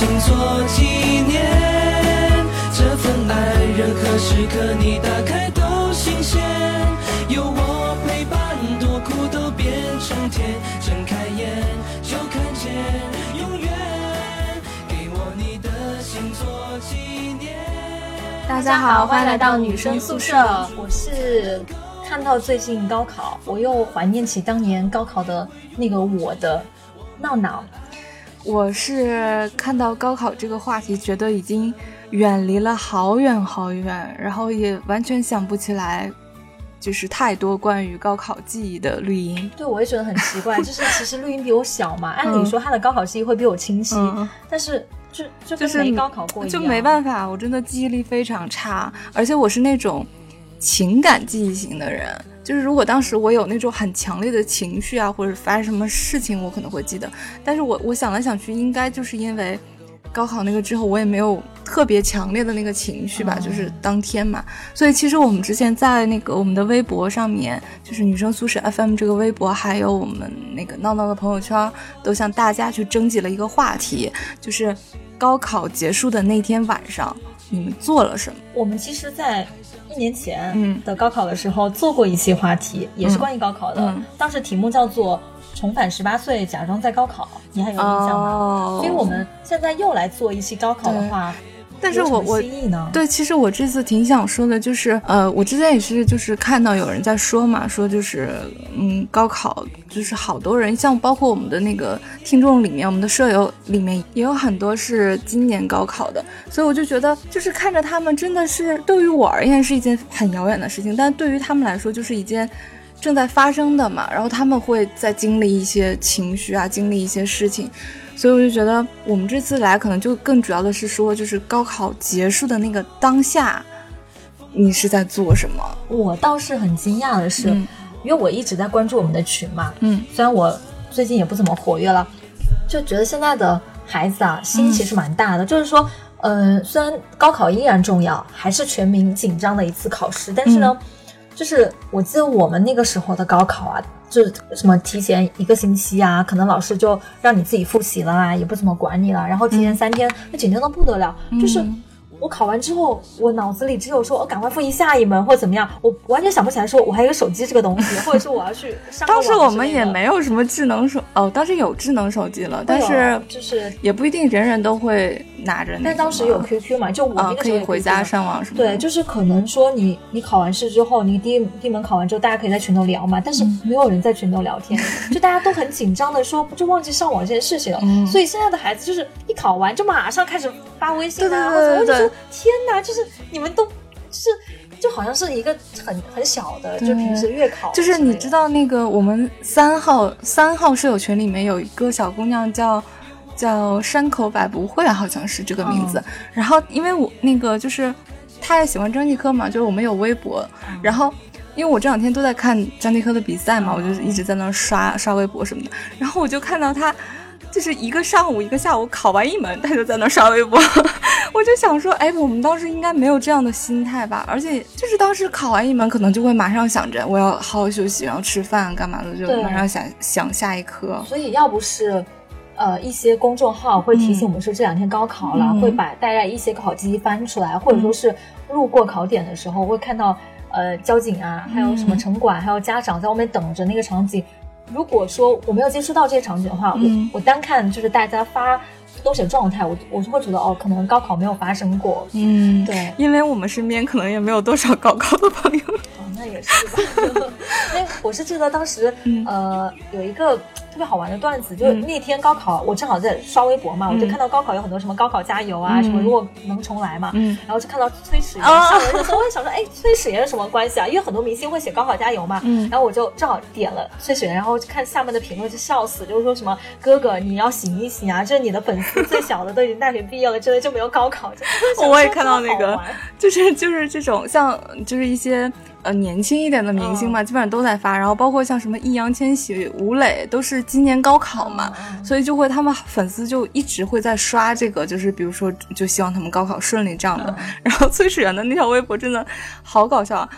心做纪念。这份爱，任何时刻你打开都新鲜。有我陪伴，多苦都变成甜。睁开眼就看见永远。给我你的心做纪念。大家好，欢迎来到女生宿舍。我是看到最近高考，我又怀念起当年高考的那个我的闹闹。我是看到高考这个话题，觉得已经远离了好远好远，然后也完全想不起来，就是太多关于高考记忆的绿茵。对，我也觉得很奇怪，就是其实绿茵比我小嘛，按理说她的高考记忆会比我清晰，嗯。但是就就就是跟没高考过一样，就没办法，我真的记忆力非常差，而且我是那种情感记忆型的人，就是如果当时我有那种很强烈的情绪啊，或者发生什么事情，我可能会记得。但是我我想来想去，应该就是因为高考那个之后，我也没有特别强烈的那个情绪吧，嗯就是当天嘛。所以其实我们之前在那个我们的微博上面，就是女生宿舍 FM 这个微博，还有我们那个闹闹的朋友圈，都向大家去征集了一个话题，就是高考结束的那天晚上，你们做了什么？我们其实，在一年前嗯。的高考的时候做过一期话题，也是关于高考的，嗯。当时题目叫做“重返十八岁，假装在高考”，你还有印象吗？哦。所以我们现在又来做一期高考的话，但是我我？对，其实我这次挺想说的，就是呃，我之前也是就是看到有人在说嘛，说就是嗯，高考就是好多人，像包括我们的那个听众里面，我们的舍友里面也有很多是今年高考的，所以我就觉得就是看着他们真的是对于我而言是一件很遥远的事情，但对于他们来说就是一件。正在发生的嘛，然后他们会在经历一些情绪啊，经历一些事情，所以我就觉得我们这次来可能就更主要的是说，就是高考结束的那个当下，你是在做什么？我倒是很惊讶的是，嗯因为我一直在关注我们的群嘛，嗯虽然我最近也不怎么活跃了，就觉得现在的孩子啊，心其实蛮大的。就是说，嗯、虽然高考依然重要，还是全民紧张的一次考试，但是呢，就是我记得我们那个时候的高考啊，就是什么提前一个星期啊，可能老师就让你自己复习了啊，也不怎么管你了，然后提前三天，那紧张的不得了，就是。我考完之后，我脑子里只有说，我、赶快复习下一门或者怎么样，我完全想不起来说我还有个手机这个东西，或者说我要去上网当时我们也没有什么智能手哦，当时有智能手机了，但是就是，也不一定人人都会拿着。但当时有 QQ 嘛，就我那啊，个时候有可以回家上网什么。对，就是可能说你你考完试之后，你第一第一门考完之后，大家可以在群头聊嘛，但是嗯没有人在群头聊天，就大家都很紧张的说，就忘记上网这件事情了。嗯所以现在的孩子就是一考完就马上开始发微信啊，对对对对或者天哪，就是你们都就是就好像是一个很很小的，就平时月考就，是你知道那个我们三号三号舍友群里面有一个小姑娘叫叫山口百不会，好像是这个名字。然后因为我那个就是她也喜欢张继科嘛，就是我们有微博，然后。因为我这两天都在看张继科的比赛嘛，我就一直在那刷刷微博什么的，然后我就看到他，就是一个上午一个下午考完一门，他就在那刷微博，我就想说，哎，我们当时应该没有这样的心态吧？而且就是当时考完一门，可能就会马上想着我要好好休息，然后吃饭干嘛的，就马上想想下一科。所以要不是。呃，一些公众号会提醒我们说这两天高考了，嗯会把大家一些高考记忆翻出来，或者说是路过考点的时候会看到，呃，交警啊，还有什么城管，还有家长在外面等着那个场景。如果说我没有接触到这些场景的话，嗯我我单看就是大家发都写状态，我我就会觉得哦，可能高考没有发生过。嗯，对，因为我们身边可能也没有多少高考的朋友。哦，那也是吧。因为我是记得当时，嗯呃，有一个特别好玩的段子，就是嗯。那天高考，我正好在刷微博嘛，我就嗯看到高考有很多什么高考加油啊，嗯。什么如果能重来嘛，嗯。然后就看到崔始源哦。上了热搜，我也想说，哎，崔始源有什么关系啊？因为很多明星会写高考加油嘛，嗯。然后我就正好点了崔始源，然后看下面的评论就笑死，就是说什么哥哥你要醒一醒啊，这你的粉丝最小的都已经大学毕业了，真的就没有高考，我也看到那个就是就是这种像就是一些呃年轻一点的明星嘛，基本上都在发，然后包括像什么易烊千玺、吴磊都是今年高考嘛，嗯。所以就会他们粉丝就一直会在刷这个，就是比如说就希望他们高考顺利这样的。然后崔始源的那条微博真的好搞笑啊，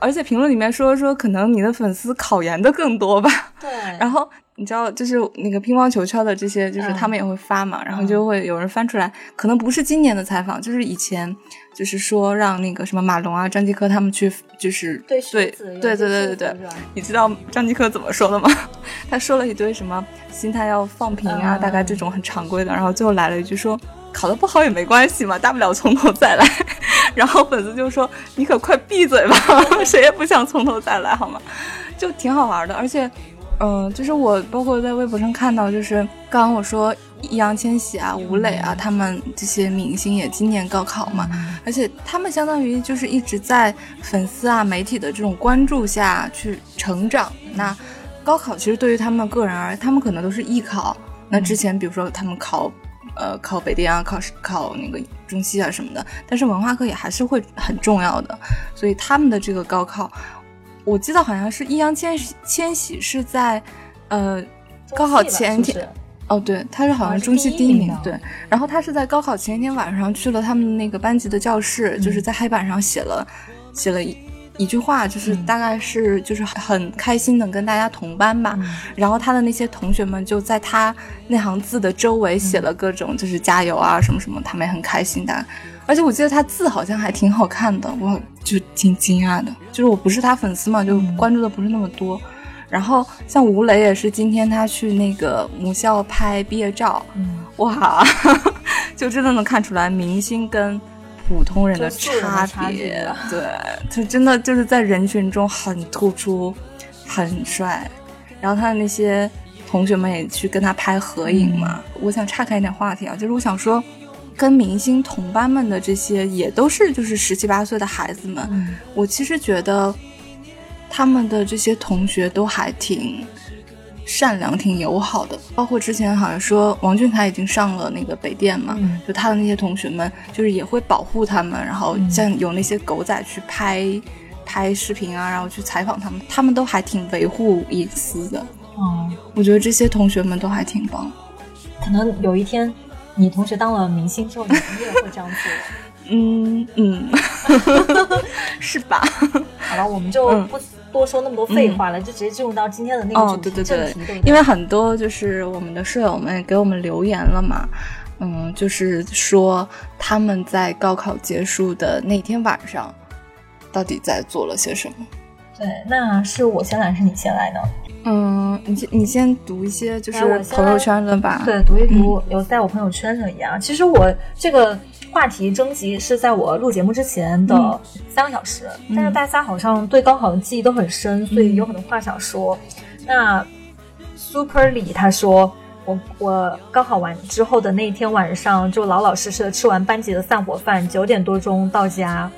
而且评论里面说说可能你的粉丝考研的更多吧，对，然后你知道，就是那个乒乓球圈的这些，就是嗯。他们也会发嘛，然后就会有人翻出来，可能不是今年的采访，就是以前，就是说让那个什么马龙啊、张继科他们去，就是对对对对对对对你知道张继科怎么说的吗？他说了一堆什么心态要放平啊，嗯大概这种很常规的，然后最后来了一句说考得不好也没关系嘛，大不了从头再来。然后粉丝就说你可快闭嘴吧，谁也不想从头再来好吗？就挺好玩的，而且。嗯，就是我包括在微博上看到，就是刚刚我说易烊千玺啊、吴磊啊，他们这些明星也今年高考嘛，而且他们相当于就是一直在粉丝啊、媒体的这种关注下去成长。那高考其实对于他们个人而言，他们可能都是艺考。那之前比如说他们考，呃，考北电啊，考考那个中戏啊什么的，但是文化课也还是会很重要的。所以他们的这个高考，我记得好像是易烊千玺千玺是在，呃，高考前一天。哦，对，他是好像中戏第一名，对。然后他是在高考前一天晚上去了他们那个班级的教室，嗯、就是在黑板上写了写了一一句话，就是大概是就是很开心能跟大家同班吧。嗯、然后他的那些同学们就在他那行字的周围写了各种就是加油啊什么什么，他们也很开心的。而且我记得他字好像还挺好看的，我就挺惊讶的。就是我不是他粉丝嘛，就关注的不是那么多。然后像吴磊也是，今天他去那个母校拍毕业照，嗯、哇，就真的能看出来明星跟普通人的差别。对，他真的就是在人群中很突出，很帅。然后他的那些同学们也去跟他拍合影嘛。嗯、我想岔开一点话题啊，就是我想说，跟明星同班们的这些也都是就是十七八岁的孩子们，嗯、我其实觉得。他们的这些同学都还挺善良、挺友好的，包括之前好像说王俊凯已经上了那个北电嘛，嗯、就他的那些同学们就是也会保护他们，然后像有那些狗仔去拍、嗯、拍视频啊，然后去采访他们，他们都还挺维护隐私的。哦，我觉得这些同学们都还挺棒。可能有一天你同学当了明星之后，你也会这样做。嗯 嗯，是吧？好了，我们就不多说那么多废话了，嗯、就直接进入到今天的那个哦，对对对，对因为很多就是我们的舍友们给我们留言了嘛，嗯，就是说他们在高考结束的那天晚上，到底在做了些什么？对，那是我先来还是你先来呢？嗯，你先你先读一些就是朋友圈的吧。对，读一读有在我朋友圈上一样。其实我这个话题征集是在我录节目之前的三个小时，嗯、但是大家好像对高考的记忆都很深，所以有很多话想说。嗯、那 Super 李他说，我我高考完之后的那一天晚上，就老老实实的吃完班级的散伙饭，九点多钟到家。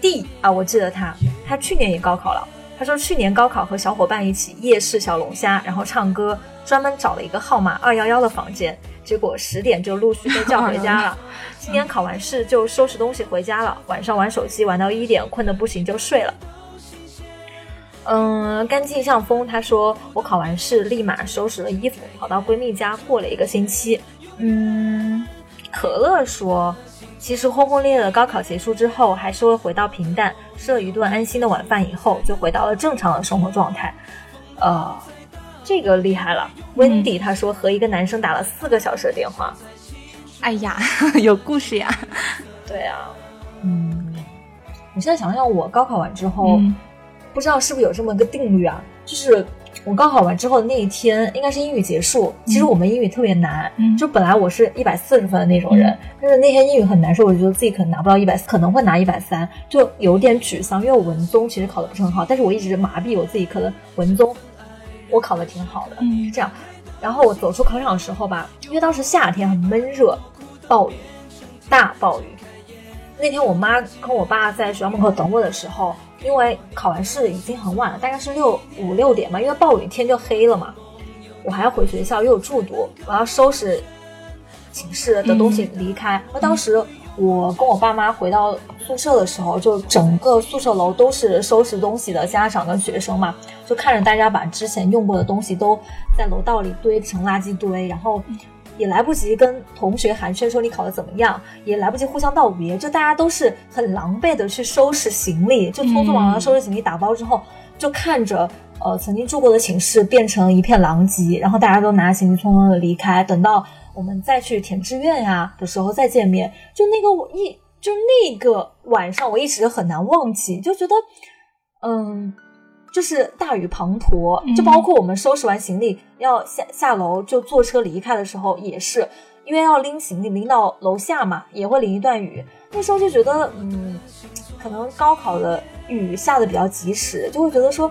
D 啊，我记得他，他去年也高考了。他说去年高考和小伙伴一起夜市小龙虾，然后唱歌，专门找了一个号码二幺幺的房间，结果十点就陆续被叫回家了。今年考完试就收拾东西回家了，晚上玩手机玩到一点，困得不行就睡了。嗯，干净像风。他说我考完试立马收拾了衣服，跑到闺蜜家过了一个星期。嗯，可乐说。其实轰轰烈烈的高考结束之后，还是会回到平淡，吃了一顿安心的晚饭以后，就回到了正常的生活状态。呃，这个厉害了。温迪他说和一个男生打了四个小时的电话。哎呀，有故事呀。对啊，嗯，我现在想想，我高考完之后，嗯、不知道是不是有这么个定律啊，就是。我高考完之后的那一天，应该是英语结束。其实我们英语特别难，嗯、就本来我是一百四十分的那种人，嗯、但是那天英语很难受，我觉得自己可能拿不到一百四，可能会拿一百三，就有点沮丧。因为我文综其实考的不是很好，但是我一直麻痹我自己，可能文综我考的挺好的，嗯、是这样。然后我走出考场的时候吧，因为当时夏天很闷热，暴雨，大暴雨。那天我妈跟我爸在学校门口等我的时候。因为考完试已经很晚了，大概是六五六点嘛，因为暴雨天就黑了嘛。我还要回学校，又有住读，我要收拾寝室的东西离开。那、当时我跟我爸妈回到宿舍的时候，就整个宿舍楼都是收拾东西的家长跟学生嘛，就看着大家把之前用过的东西都在楼道里堆成垃圾堆，然后。也来不及跟同学寒暄说你考得怎么样，也来不及互相道别，就大家都是很狼狈的去收拾行李，就匆匆忙忙收拾行李打包之后，就看着呃曾经住过的寝室变成一片狼藉，然后大家都拿行李匆匆的离开，等到我们再去填志愿呀的时候再见面，就那个我一就那个晚上我一直很难忘记，就觉得嗯。就是大雨滂沱，就包括我们收拾完行李要下下楼就坐车离开的时候，也是因为要拎行李拎到楼下嘛，也会淋一段雨。那时候就觉得，嗯，可能高考的雨下的比较及时，就会觉得说，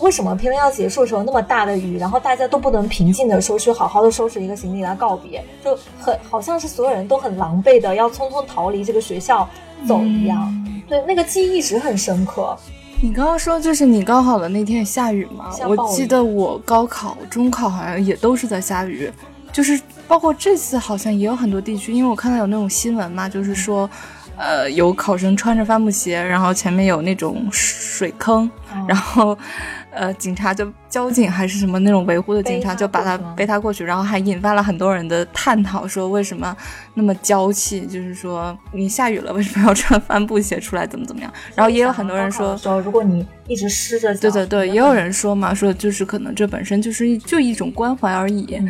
为什么偏偏要结束的时候那么大的雨，然后大家都不能平静的收拾好好的收拾一个行李来告别，就很好像是所有人都很狼狈的要匆匆逃离这个学校走一样。对，那个记忆一直很深刻。你刚刚说就是你高考的那天下雨吗？我记得我高考、中考好像也都是在下雨，就是包括这次好像也有很多地区，因为我看到有那种新闻嘛，就是说，呃，有考生穿着帆布鞋，然后前面有那种水坑，然后。呃，警察就交警还是什么那种维护的警察，就把他背他过去，然后还引发了很多人的探讨，说为什么那么娇气？就是说你下雨了，为什么要穿帆布鞋出来？怎么怎么样？然后也有很多人说，说如果你一直湿着，对对对，也有人说嘛，说就是可能这本身就是就一种关怀而已。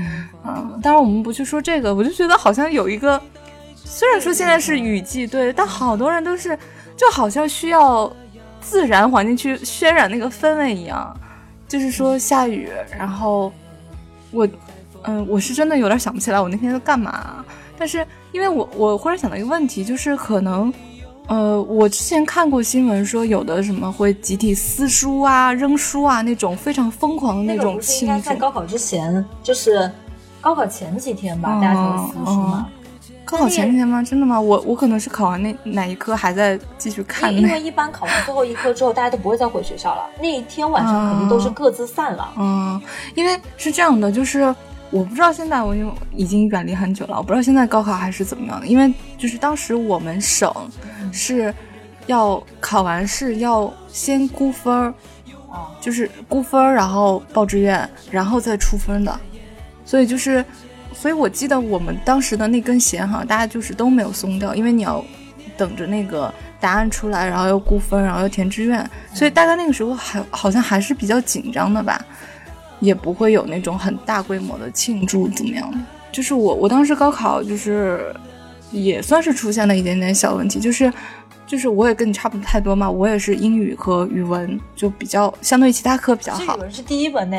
嗯，当然我们不去说这个，我就觉得好像有一个，虽然说现在是雨季，对，但好多人都是就好像需要。自然环境去渲染那个氛围一样，就是说下雨，然后我，嗯，我是真的有点想不起来我那天在干嘛。但是因为我我忽然想到一个问题，就是可能，呃，我之前看过新闻说有的什么会集体撕书啊、扔书啊那种非常疯狂的那种庆祝。在高考之前，就是高考前几天吧，大家才撕书嘛。高考前天吗？真的吗？我我可能是考完那哪一科还在继续看。因为一般考完最后一科之后，大家都不会再回学校了。那一天晚上肯定都是各自散了。嗯，因为是这样的，就是我不知道现在我因已经远离很久了，我不知道现在高考还是怎么样的。因为就是当时我们省是要考完试要先估分儿，就是估分儿，然后报志愿，然后再出分的，所以就是。所以我记得我们当时的那根弦，好像大家就是都没有松掉，因为你要等着那个答案出来，然后又估分，然后又填志愿，所以大概那个时候还好像还是比较紧张的吧，也不会有那种很大规模的庆祝怎么样的。就是我我当时高考就是也算是出现了一点点小问题，就是就是我也跟你差不多太多嘛，我也是英语和语文就比较相对于其他科比较好。语文是第一本呢。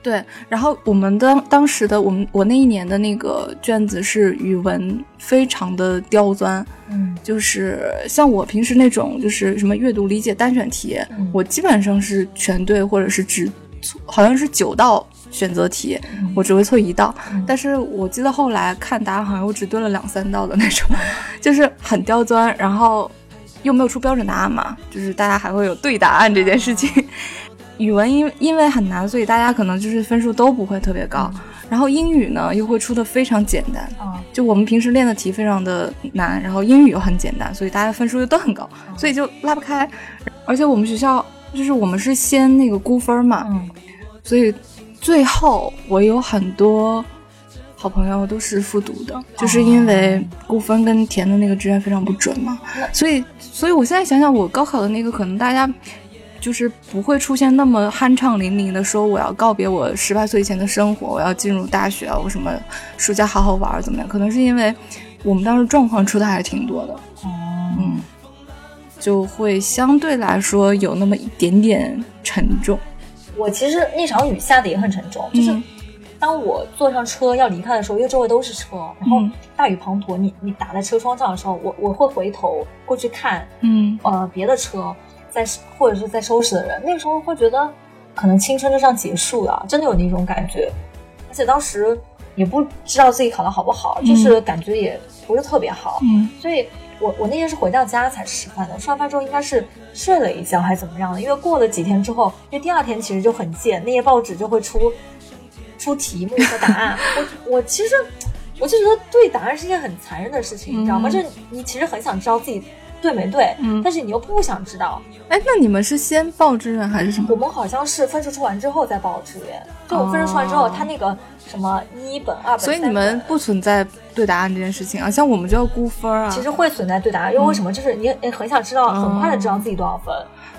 对，然后我们当当时的我们我那一年的那个卷子是语文，非常的刁钻，嗯，就是像我平时那种就是什么阅读理解单选题，我基本上是全对，或者是只好像是九道选择题，我只会错一道。但是我记得后来看答案，好像我只对了两三道的那种，就是很刁钻，然后又没有出标准答案嘛，就是大家还会有对答案这件事情。语文因因为很难，所以大家可能就是分数都不会特别高。然后英语呢又会出的非常简单，就我们平时练的题非常的难，然后英语又很简单，所以大家分数又都很高，所以就拉不开。而且我们学校就是我们是先那个估分嘛，所以最后我有很多好朋友都是复读的，就是因为估分跟填的那个志愿非常不准嘛。所以，所以我现在想想，我高考的那个可能大家。就是不会出现那么酣畅淋漓的说我要告别我十八岁以前的生活，我要进入大学，我什么暑假好好玩怎么样？可能是因为我们当时状况出的还是挺多的，嗯，就会相对来说有那么一点点沉重。我其实那场雨下的也很沉重，就是当我坐上车要离开的时候，因为周围都是车，然后大雨滂沱，你你打在车窗上的时候，我我会回头过去看，嗯，呃，别的车。在或者是在收拾的人，那个时候会觉得可能青春就这样结束了，真的有那种感觉。而且当时也不知道自己考的好不好，就是感觉也不是特别好。嗯，所以我我那天是回到家才吃饭的，吃完饭之后应该是睡了一觉还是怎么样的？因为过了几天之后，因为第二天其实就很贱，那些报纸就会出出题目和答案。我我其实我就觉得对答案是一件很残忍的事情，你知道吗？就是你其实很想知道自己。对没对，嗯但是你又不想知道。哎，那你们是先报志愿还是什么我？们好像是分数出完之后再报志愿，就我分数出完之后，哦他那个什么一本、二本，所以你们不存在对答案这件事情啊，像我们就要估分啊。其实会存在对答案，因为为什么？就是你你很想知道，嗯很快的知道自己多少分。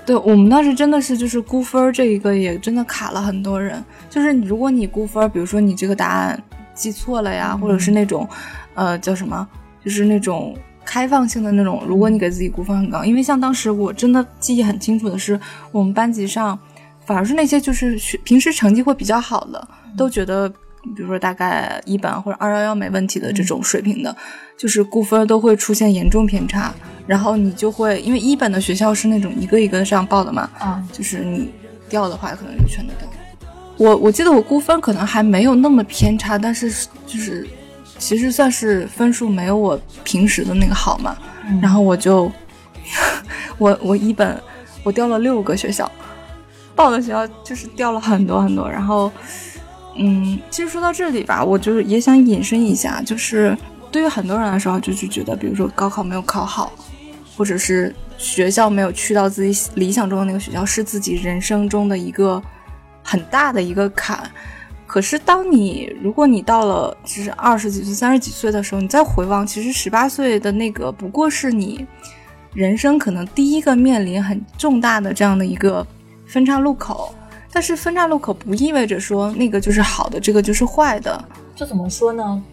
对我们当时真的是就是估分这一个也真的卡了很多人。就是如果你估分，比如说你这个答案记错了呀，嗯或者是那种呃叫什么，就是那种开放性的那种，如果你给自己估分很高，因为像当时我真的记忆很清楚的是，我们班级上反而是那些就是学平时成绩会比较好的，都觉得。比如说，大概一本或者二幺幺没问题的这种水平的，就是估分都会出现严重偏差，然后你就会因为一本的学校是那种一个一个这样报的嘛，啊，就是你掉的话，可能就全都掉。我我记得我估分可能还没有那么偏差，但是就是其实算是分数没有我平时的那个好嘛。嗯然后我就我我一本我掉了六个学校，报的学校就是掉了很多很多。然后嗯，其实说到这里吧，我就是也想引申一下，就是对于很多人来说，就是觉得比如说高考没有考好，或者是学校没有去到自己理想中的那个学校，是自己人生中的一个很大的一个坎。可是，当你如果你到了就是二十几岁、三十几岁的时候，你再回望，其实十八岁的那个不过是你人生可能第一个面临很重大的这样的一个分岔路口。但是分岔路口不意味着说那个就是好的，这个就是坏的。这怎么说呢？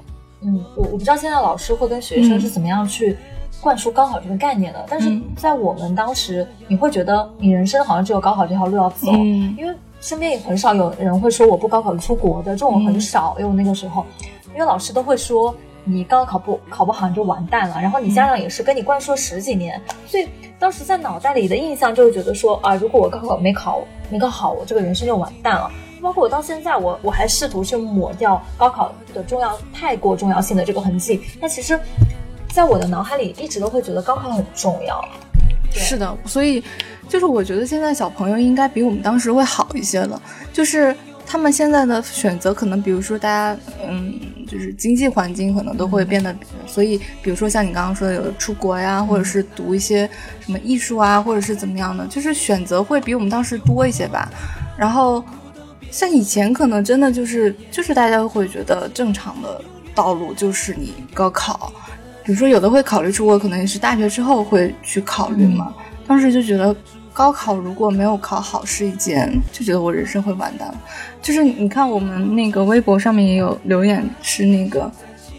嗯，我我不知道现在老师会跟学生嗯是怎么样去灌输高考这个概念的，但是嗯在我们当时，你会觉得你人生好像只有高考这条路要走，嗯因为身边也很少有人会说我不高考就出国的，这种很少，因为我那个时候，因为老师都会说你高考不考不好你就完蛋了，然后你家长也是跟你灌输了十几年，所以当时在脑袋里的印象就是觉得说啊，如果我高考没考没考好，我这个人生就完蛋了。包括我到现在，我我还试图去抹掉高考的重要太过重要性的这个痕迹，但其实，在我的脑海里一直都会觉得高考很重要。对是的，所以就是我觉得现在小朋友应该比我们当时会好一些了，就是他们现在的选择可能，比如说大家嗯，就是经济环境可能都会变得，所以比如说像你刚刚说的有出国呀，或者是读一些什么艺术啊，或者是怎么样的，就是选择会比我们当时多一些吧。然后像以前可能真的就是就是大家会觉得正常的道路就是你高考。比如说，有的会考虑出国，可能也是大学之后会去考虑嘛。当时就觉得高考如果没有考好是一件，就觉得我人生会完蛋了。就是你看我们那个微博上面也有留言，是那个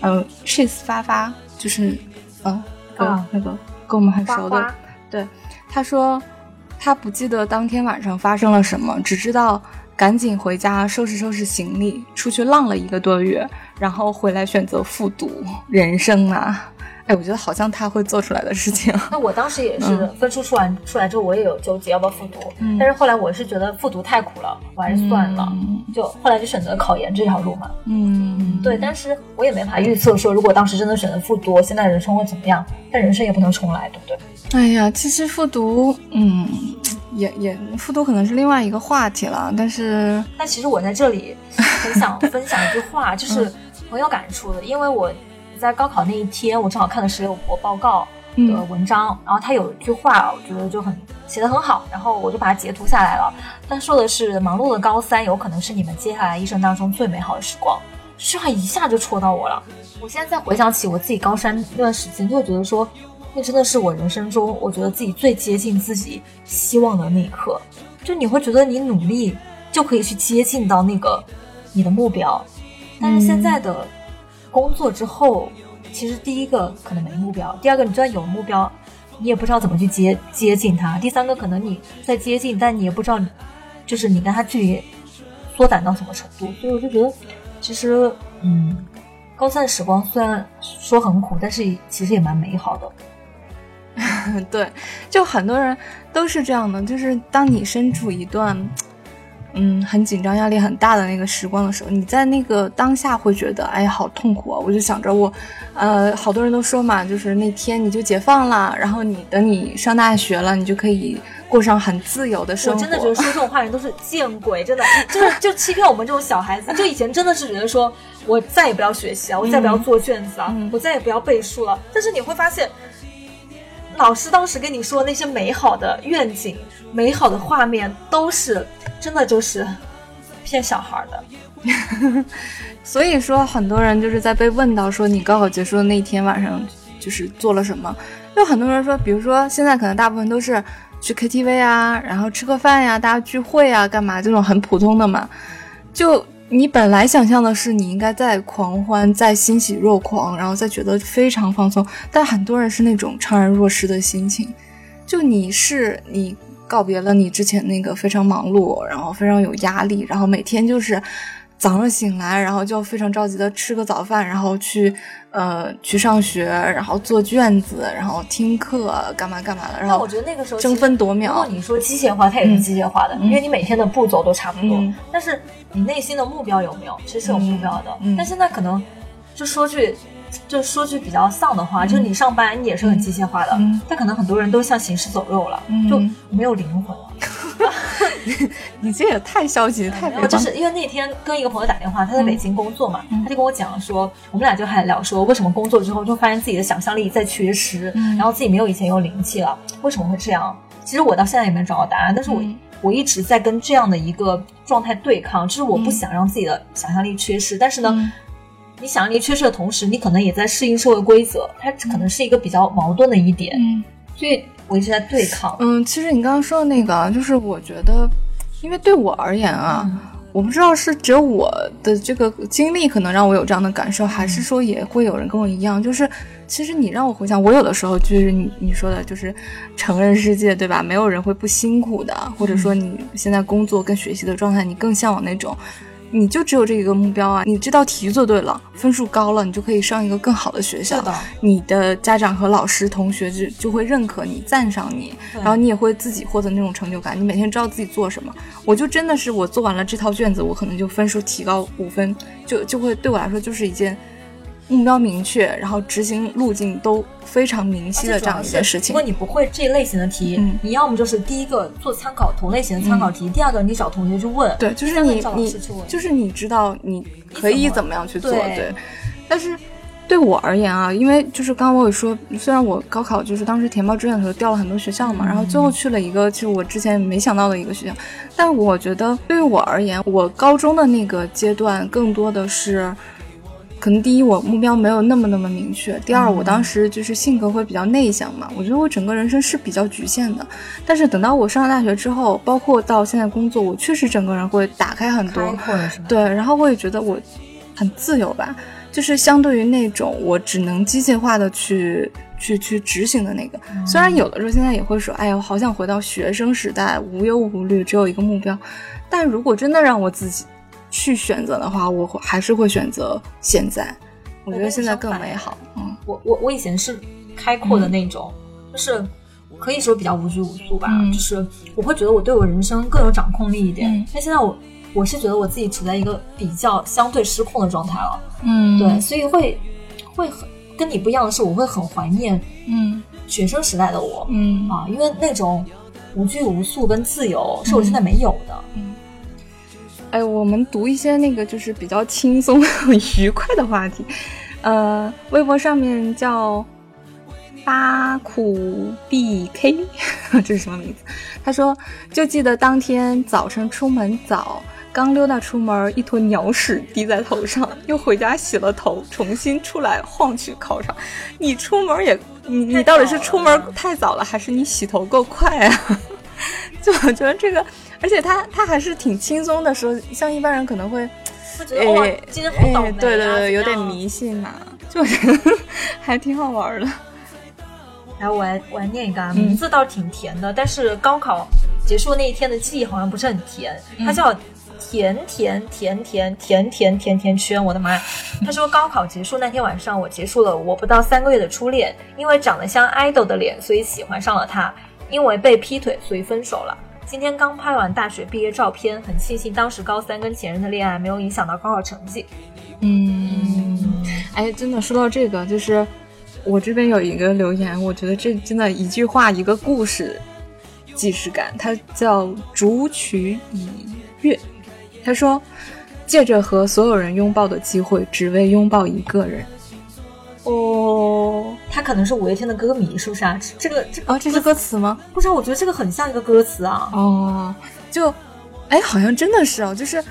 呃 cheese 发发，就是呃跟、啊那个跟我们很熟的，花花对，他说他不记得当天晚上发生了什么，只知道赶紧回家收拾收拾行李，出去浪了一个多月，然后回来选择复读。人生啊，哎，我觉得好像他会做出来的事情。那我当时也是分数出完、出来之后，我也有纠结要不要复读，嗯但是后来我是觉得复读太苦了，我还是算了，嗯就后来就选择考研这条路嘛。嗯，对，但是我也没法预测说，如果当时真的选择复读，现在人生会怎么样？但人生也不能重来，对不对？哎呀，其实复读，嗯，也也复读可能是另外一个话题了，但是但其实我在这里很想分享一句话，就是很有感触的，因为我在高考那一天，我正好看的十六国报告的嗯文章，然后他有一句话，我觉得就很写的很好，然后我就把它截图下来了。他说的是：忙碌的高三有可能是你们接下来一生当中最美好的时光。这句话一下就戳到我了。我现在再回想起我自己高三那段时间，就会觉得说，那真的是我人生中我觉得自己最接近自己希望的那一刻。就你会觉得你努力就可以去接近到那个你的目标，但是现在的工作之后，其实第一个可能没目标，第二个你就算有目标，你也不知道怎么去接接近他，第三个可能你在接近，但你也不知道，就是你跟他距离缩短到什么程度，所以我就觉得，其实嗯，高三的时光虽然说很苦，但是其实也蛮美好的。对，就很多人都是这样的，就是当你身处一段，嗯，很紧张、压力很大的那个时光的时候，你在那个当下会觉得，哎呀，好痛苦啊！我就想着我，呃，好多人都说嘛，就是那天你就解放了，然后你等你上大学了，你就可以过上很自由的生活。我真的觉得说这种话的人都是见鬼，真的 就是就欺骗我们这种小孩子。就以前真的是觉得说我再也不要学习啊，我再也不要做卷子啊，嗯我再也不要背书了。但是你会发现，老师当时跟你说那些美好的愿景、美好的画面，都是真的就是骗小孩的。所以说，很多人就是在被问到说你高考结束的那天晚上就是做了什么，有很多人说，比如说现在可能大部分都是去 KTV 啊，然后吃个饭呀，大家聚会啊，干嘛这种很普通的嘛。就你本来想象的是你应该在狂欢，在欣喜若狂，然后再觉得非常放松，但很多人是那种怅然若失的心情。就你是你告别了你之前那个非常忙碌，然后非常有压力，然后每天就是。早上醒来，然后就非常着急的吃个早饭，然后去，呃，去上学，然后做卷子，然后听课，干嘛干嘛的。然后我觉得那个时候争分夺秒。如果你说机械化，它也是机械化的，因为你每天的步骤都差不多。但是你内心的目标有没有？其实是有目标的。但现在可能就说句，就说句比较丧的话，就是你上班你也是很机械化的，但可能很多人都像行尸走肉了，就没有灵魂了。你这也太消极，太我就是因为那天跟一个朋友打电话，他在北京工作嘛，他就跟我讲说，我们俩就还聊说，为什么工作之后就发现自己的想象力在缺失，然后自己没有以前有灵气了，为什么会这样？其实我到现在也没找到答案，但是我我一直在跟这样的一个状态对抗，就是我不想让自己的想象力缺失，但是呢，你想象力缺失的同时，你可能也在适应社会规则，它可能是一个比较矛盾的一点，嗯所以。我一直在对抗。嗯，其实你刚刚说的那个，就是我觉得，因为对我而言啊，我不知道是只有我的这个经历可能让我有这样的感受，还是说也会有人跟我一样。就是其实你让我回想，我有的时候就是你你说的，就是成人世界，对吧？没有人会不辛苦的，或者说你现在工作跟学习的状态，你更向往那种。你就只有这一个目标啊！你这道题做对了，分数高了，你就可以上一个更好的学校。你的家长和老师、同学就就会认可你、赞赏你，然后你也会自己获得那种成就感。你每天知道自己做什么。我就真的是我做完了这套卷子，我可能就分数提高五分，就就会对我来说就是一件。目标明确，然后执行路径都非常明晰的这样一件事情。如果你不会这类型的题，你要么就是第一个做参考同类型的参考题，第二个你找同学去问。对，就是你你就是你知道你可以怎么样去做。对，但是对我而言啊，因为就是刚刚我有说，虽然我高考就是当时填报志愿的时候调了很多学校嘛，然后最后去了一个其实我之前没想到的一个学校，但我觉得对于我而言，我高中的那个阶段更多的是。可能第一，我目标没有那么那么明确；第二，我当时就是性格会比较内向嘛，我觉得我整个人生是比较局限的。但是等到我上了大学之后，包括到现在工作，我确实整个人会打开很多，对，然后我也觉得我很自由吧，就是相对于那种我只能机械化的去去去执行的那个。虽然有的时候现在也会说，哎呀，我好想回到学生时代，无忧无虑，只有一个目标。但如果真的让我自己。去选择的话，我会还是会选择现在。我觉得现在更美好。嗯，我我我以前是开阔的那种，就是可以说比较无拘无束吧。就是我会觉得我对我人生更有掌控力一点。但现在我我是觉得我自己处在一个比较相对失控的状态了。嗯，对，所以会会很跟你不一样的是，我会很怀念嗯学生时代的我。嗯啊，因为那种无拘无束跟自由是我现在没有的。嗯。哎，我们读一些那个就是比较轻松、很愉快的话题。呃，微博上面叫八苦 BK，这是什么名字？他说：“就记得当天早晨出门早，刚溜达出门，一坨鸟屎滴在头上，又回家洗了头，重新出来晃去考场。你出门也，你你到底是出门太早了，还是你洗头够快啊？就我觉得这个。”而且他他还是挺轻松的，说像一般人可能会，哎，今天好倒霉，对对对，有点迷信嘛，就还挺好玩的。来，我来我来念一个，啊名字倒是挺甜的，但是高考结束那一天的记忆好像不是很甜。它叫甜甜甜甜甜甜甜甜圈，我的妈呀！他说高考结束那天晚上，我结束了我不到三个月的初恋，因为长得像 idol 的脸，所以喜欢上了他；因为被劈腿，所以分手了。今天刚拍完大学毕业照片，很庆幸当时高三跟前任的恋爱没有影响到高考成绩。嗯，哎，真的说到这个，就是我这边有一个留言，我觉得这真的一句话一个故事，既视感。它叫竹取以月，他说：“借着和所有人拥抱的机会，只为拥抱一个人。”哦。他可能是五月天的歌迷，是不是啊？这个这个哦，这是歌词吗？不知道，我觉得这个很像一个歌词啊。哦，就，哎，好像真的是哦，就是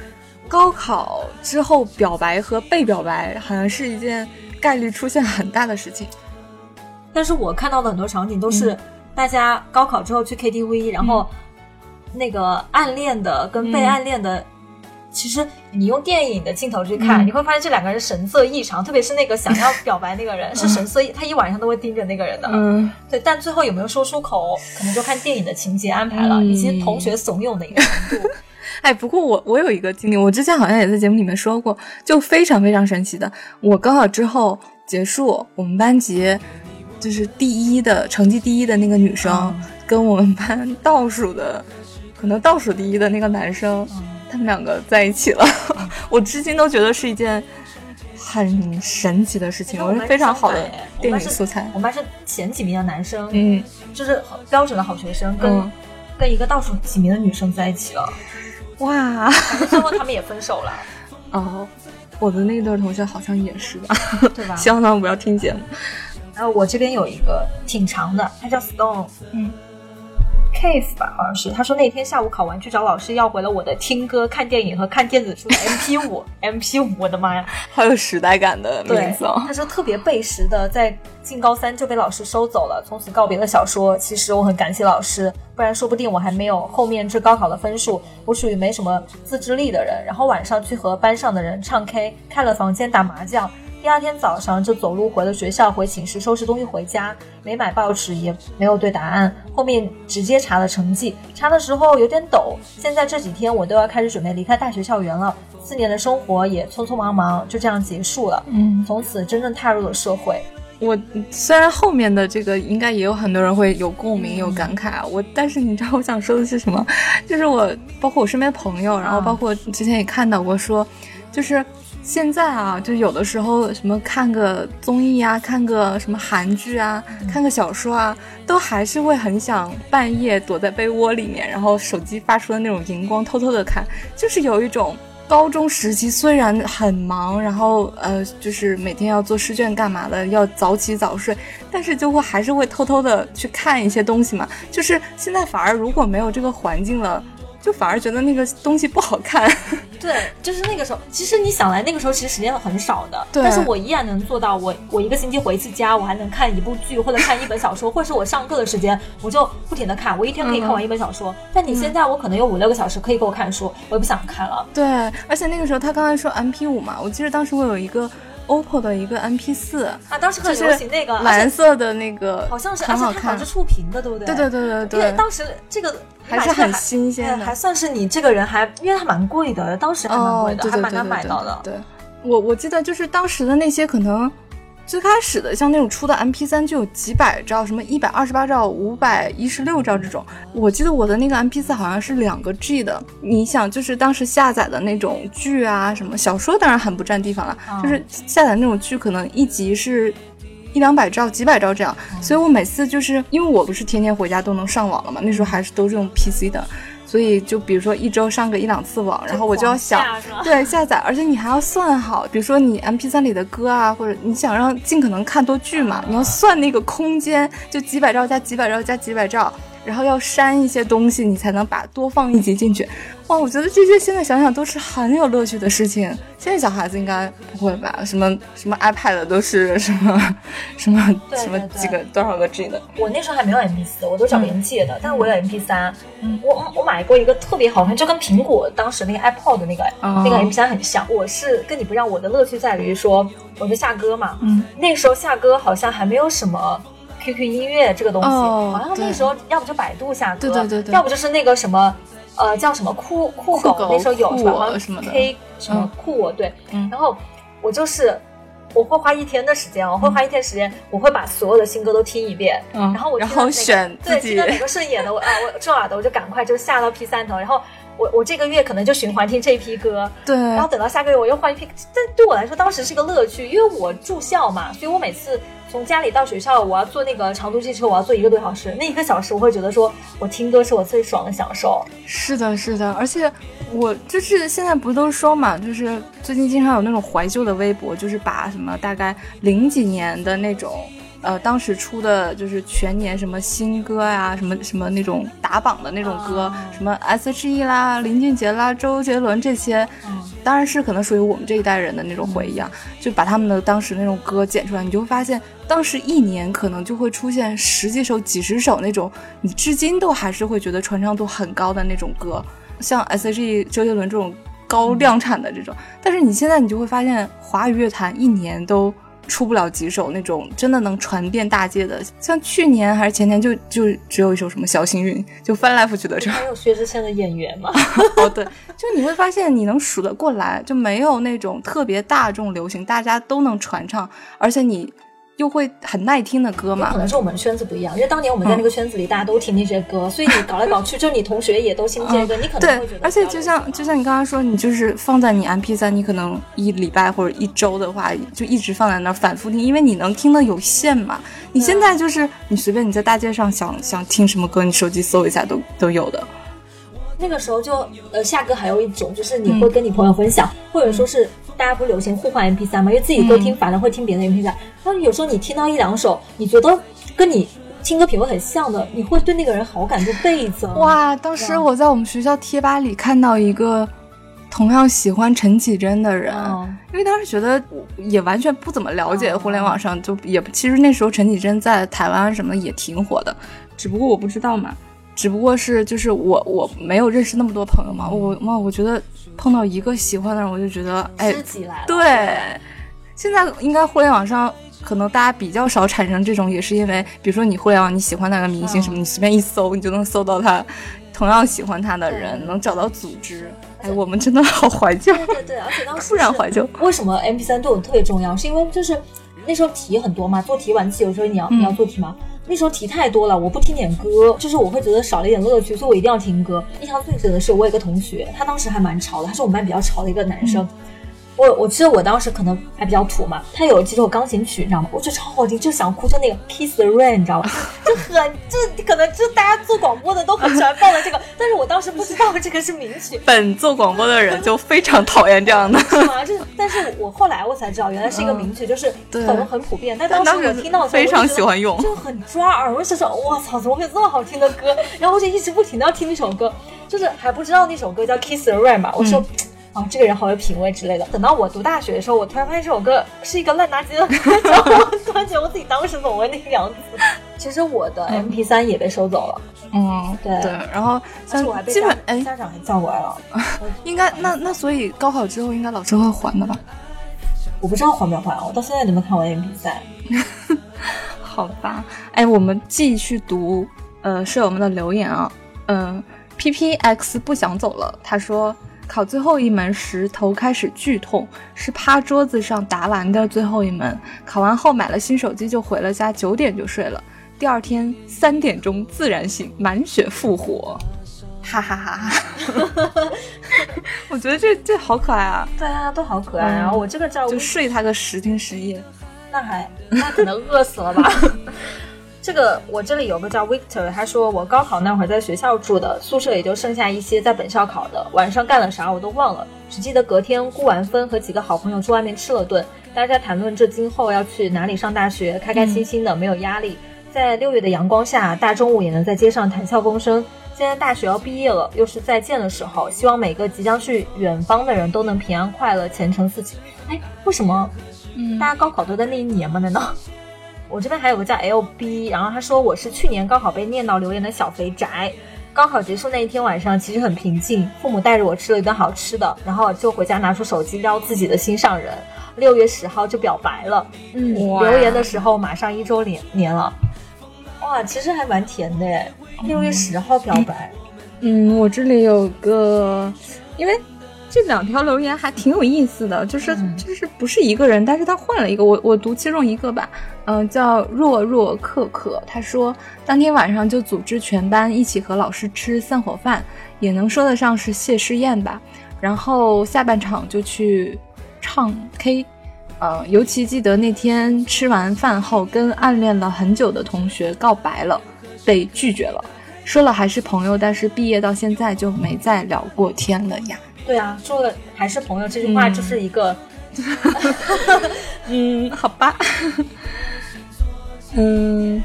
高考之后表白和被表白，好像是一件概率出现很大的事情。但是我看到的很多场景都是大家高考之后去 KTV，、然后那个暗恋的跟被暗恋的。其实你用电影的镜头去看，嗯你会发现这两个人神色异常，特别是那个想要表白那个人 是神色异，他一晚上都会盯着那个人的。嗯，对，但最后有没有说出口，可能就看电影的情节安排了，嗯以及同学怂恿的一个程度。哎，不过我我有一个经历，我之前好像也在节目里面说过，就非常非常神奇的。我高考之后结束，我们班级就是第一的成绩第一的那个女生，嗯跟我们班倒数的，可能倒数第一的那个男生，他们两个在一起了。我至今都觉得是一件很神奇的事情，我是非常好的电影素材。我们班是前几名的男生，嗯，就是标准的好学生，跟、嗯跟一个倒数几名的女生在一起了，哇，最后他们也分手了，哦，我的那对同学好像也是吧，对吧？希望他们不要听节目。然后我这边有一个挺长的，他叫 Stone，嗯，Cave 吧，好像是。他说那天下午考完去找老师要回了我的听歌、看电影和看电子书的 MP 五，MP 五，我的妈呀！好有时代感的名对字哦，。他说特别背时的，在进高三就被老师收走了，从此告别了小说。其实我很感谢老师，不然说不定我还没有后面这高考的分数。我属于没什么自制力的人，然后晚上去和班上的人唱 K，开了房间打麻将。第二天早上就走路回了学校，回寝室收拾东西回家，没买报纸，也没有对答案，后面直接查了成绩。查的时候有点抖，现在这几天我都要开始准备离开大学校园了。四年的生活也匆匆忙忙就这样结束了，嗯，从此真正踏入了社会。我虽然后面的这个应该也有很多人会有共鸣、有感慨啊，我但是你知道我想说的是什么？就是我包括我身边朋友，然后包括之前也看到过说，就是现在啊，就有的时候什么看个综艺啊，看个什么韩剧啊，看个小说啊，都还是会很想半夜躲在被窝里面，然后手机发出的那种荧光偷偷的看，就是有一种。高中时期虽然很忙，然后呃，就是每天要做试卷干嘛的，要早起早睡，但是就会还是会偷偷的去看一些东西嘛。就是现在反而如果没有这个环境了，就反而觉得那个东西不好看。对，就是那个时候，其实你想来，那个时候其实时间很少的，对但是我依然能做到我，我一个星期回一次家，我还能看一部剧或者看一本小说，或者是我上课的时间，我就不停的看，我一天可以看完一本小说。但你现在，我可能有五六个小时可以给我看书，我也不想看了。对，而且那个时候他刚才说 MP 五嘛，我记得当时我有一个 OPPO 的一个 MP 四，啊，当时很就是流行那个，蓝色的那个，好像是，而且它好像是。触屏的，对不对？对对对对对因为对，当时这个还是很新鲜的还算是你这个人还，因为它蛮贵的，当时还蛮贵的，还蛮难买到的。对，我我记得就是当时的那些可能。最开始的像那种出的 MP 3就有几百兆，什么一百二十八兆、五百一十六兆这种。我记得我的那个 MP 4好像是两个 G 的。你想，就是当时下载的那种剧啊，什么小说，当然很不占地方了。嗯就是下载那种剧，可能一集是一两百兆、几百兆这样。所以我每次就是因为我不是天天回家都能上网了嘛，那时候还是都是用 PC 的。所以就比如说一周上个一两次网，然后我就要想对下载，而且你还要算好，比如说你 M P 三里的歌啊，或者你想让尽可能看多剧嘛，你要算那个空间，就几百兆加几百兆加几百兆，然后要删一些东西，你才能把多放一集进去。哇，我觉得这些现在想想都是很有乐趣的事情。现在小孩子应该不会吧？什么什么 iPad 都是什么什么什么几个多少个 G 的？我那时候还没有 MP 四，我都找别人借的，但是我有 MP 三。嗯我我买过一个特别好看，就跟苹果当时那个 iPod 的那个、哦那个 MP 三很像。我是跟你不一样，我的乐趣在于说，我就下歌嘛。嗯，那时候下歌好像还没有什么 QQ 音乐这个东西，哦好像那对时候要不就百度下歌，对对对对要不就是那个什么。呃，叫什么酷酷狗那时候有酷是吧？好像我什么 K 什么嗯酷我对，嗯然后我就是我会花一天的时间，我会花一天时间，我会把所有的新歌都听一遍，嗯然后我然后选对听到哪个顺眼的，我啊我中耳的我就赶快就下到 P 三头，然后我我这个月可能就循环听这一批歌，对，然后等到下个月我又换一批。但对我来说当时是个乐趣，因为我住校嘛，所以我每次从家里到学校，我要坐那个长途汽车，我要坐一个多小时。那一个小时我会觉得说我听歌是我最爽的享受。是的，是的，而且我就是现在不都说嘛，就是最近经常有那种怀旧的微博，就是把什么大概零几年的那种呃，当时出的就是全年什么新歌呀，什么什么那种打榜的那种歌，什么 S.H.E 啦、林俊杰啦、周杰伦这些，当然是可能属于我们这一代人的那种回忆啊，就把他们的当时那种歌剪出来，你就会发现，当时一年可能就会出现十几首、几十首那种，你至今都还是会觉得传唱度很高的那种歌，像 S.H.E、周杰伦这种高量产的这种，但是你现在你就会发现，华语乐坛一年都。出不了几首那种真的能传遍大街的，像去年还是前年就就只有一首什么小幸运，就翻来覆去的唱。还有薛之谦的演员吗？哦，对，就你会发现你能数得过来，就没有那种特别大众流行，大家都能传唱，而且你。又会很耐听的歌嘛？可能是我们圈子不一样，因为当年我们在那个圈子里，大家都听那些歌，所以你搞来搞去，就你同学也都听这些歌，你可能会觉得。而且就像就像你刚刚说，你就是放在你 M P 三，你可能一礼拜或者一周的话，就一直放在那儿反复听，因为你能听的有限嘛。你现在就是你随便你在大街上想想听什么歌，你手机搜一下都都有的。那个时候就呃，下歌还有一种就是你会跟你朋友分享，或者说是。大家不流行互换 M P 三吗？因为自己歌听烦了，会听别的 M P 三。但是有时候你听到一两首，你觉得跟你听歌品味很像的，你会对那个人好感度倍增。哇！当时我在我们学校贴吧里看到一个同样喜欢陈绮贞的人，因为当时觉得也完全不怎么了解互联网上，就也其实那时候陈绮贞在台湾什么也挺火的，只不过我不知道嘛。只不过是就是我我没有认识那么多朋友嘛，我哇，我觉得碰到一个喜欢的人，我就觉得哎，对，现在应该互联网上可能大家比较少产生这种，也是因为比如说你互联网你喜欢哪个明星什么，你随便一搜，你就能搜到他同样喜欢他的人，能找到组织。哎，我们真的好怀旧，对对对，而且当 时突然怀旧。为什么 MP 三对我特别重要？是因为就是那时候题很多嘛，做题晚自习有时候你要你要做题嘛。那时候题太多了，我不听点歌，就是我会觉得少了一点乐趣，所以我一定要听歌。印象最深的是，我有个同学，他当时还蛮潮的，他是我们班比较潮的一个男生。我我记得我当时可能还比较土嘛，他有几首钢琴曲，你知道吗？我觉得超好听，就想哭，就那个《Kiss the Rain》，你知道吗？就很，就可能就大家做广播的都很喜欢放的这个，但是我当时不知道这个是名曲。本做广播的人就非常讨厌这样的。是吗？就是但是我后来我才知道，原来是一个名曲，就是很很普遍。但当时我听到的时候，非常喜欢用，就很抓耳。我就说，我操，怎么会有这么好听的歌？然后我就一直不停的要听那首歌，就是还不知道那首歌叫《Kiss the Rain》嘛。我说。啊，这个人好有品味之类的。等到我读大学的时候，我突然发现这首歌是一个烂垃圾的歌，然后我突然觉得我自己当时怎么会那个样子？其实我的 M P 三也被收走了。嗯，对对。然后像基本哎，家长还叫过来了。应该那那所以高考之后应该老师会还的吧？我不知道还没还，我到现在都没看完 M P 三。好吧，哎，我们继续读呃舍友们的留言啊。嗯，P P X 不想走了，他说。考最后一门时头开始剧痛，是趴桌子上答完的最后一门。考完后买了新手机就回了家，九点就睡了。第二天三点钟自然醒，满血复活，哈哈哈哈！我觉得这这好可爱啊！对啊，都好可爱。然后我这个叫就睡他个十天十夜，那还那可能饿死了吧？这个我这里有个叫 Victor，他说我高考那会儿在学校住的，宿舍也就剩下一些在本校考的。晚上干了啥我都忘了，只记得隔天估完分和几个好朋友去外面吃了顿，大家谈论这今后要去哪里上大学，开开心心的，没有压力。在六月的阳光下，大中午也能在街上谈笑风生。现在大学要毕业了，又是再见的时候，希望每个即将去远方的人都能平安快乐，前程似锦。哎，为什么？嗯，大家高考都在那一年吗？难道？我这边还有个叫 L B，然后他说我是去年高考被念到留言的小肥宅。高考结束那一天晚上其实很平静，父母带着我吃了一顿好吃的，然后就回家拿出手机撩自己的心上人。六月十号就表白了，嗯，留言的时候马上一周年年了，哇，其实还蛮甜的。六月十号表白，嗯，我这里有个，因为。这两条留言还挺有意思的，就是就是不是一个人，但是他换了一个，我我读其中一个吧，嗯，叫若若可可，他说当天晚上就组织全班一起和老师吃散伙饭，也能说得上是谢师宴吧，然后下半场就去唱 K，呃，尤其记得那天吃完饭后跟暗恋了很久的同学告白了，被拒绝了，说了还是朋友，但是毕业到现在就没再聊过天了呀。对啊，说了还是朋友这句话就是一个，嗯，好吧。嗯。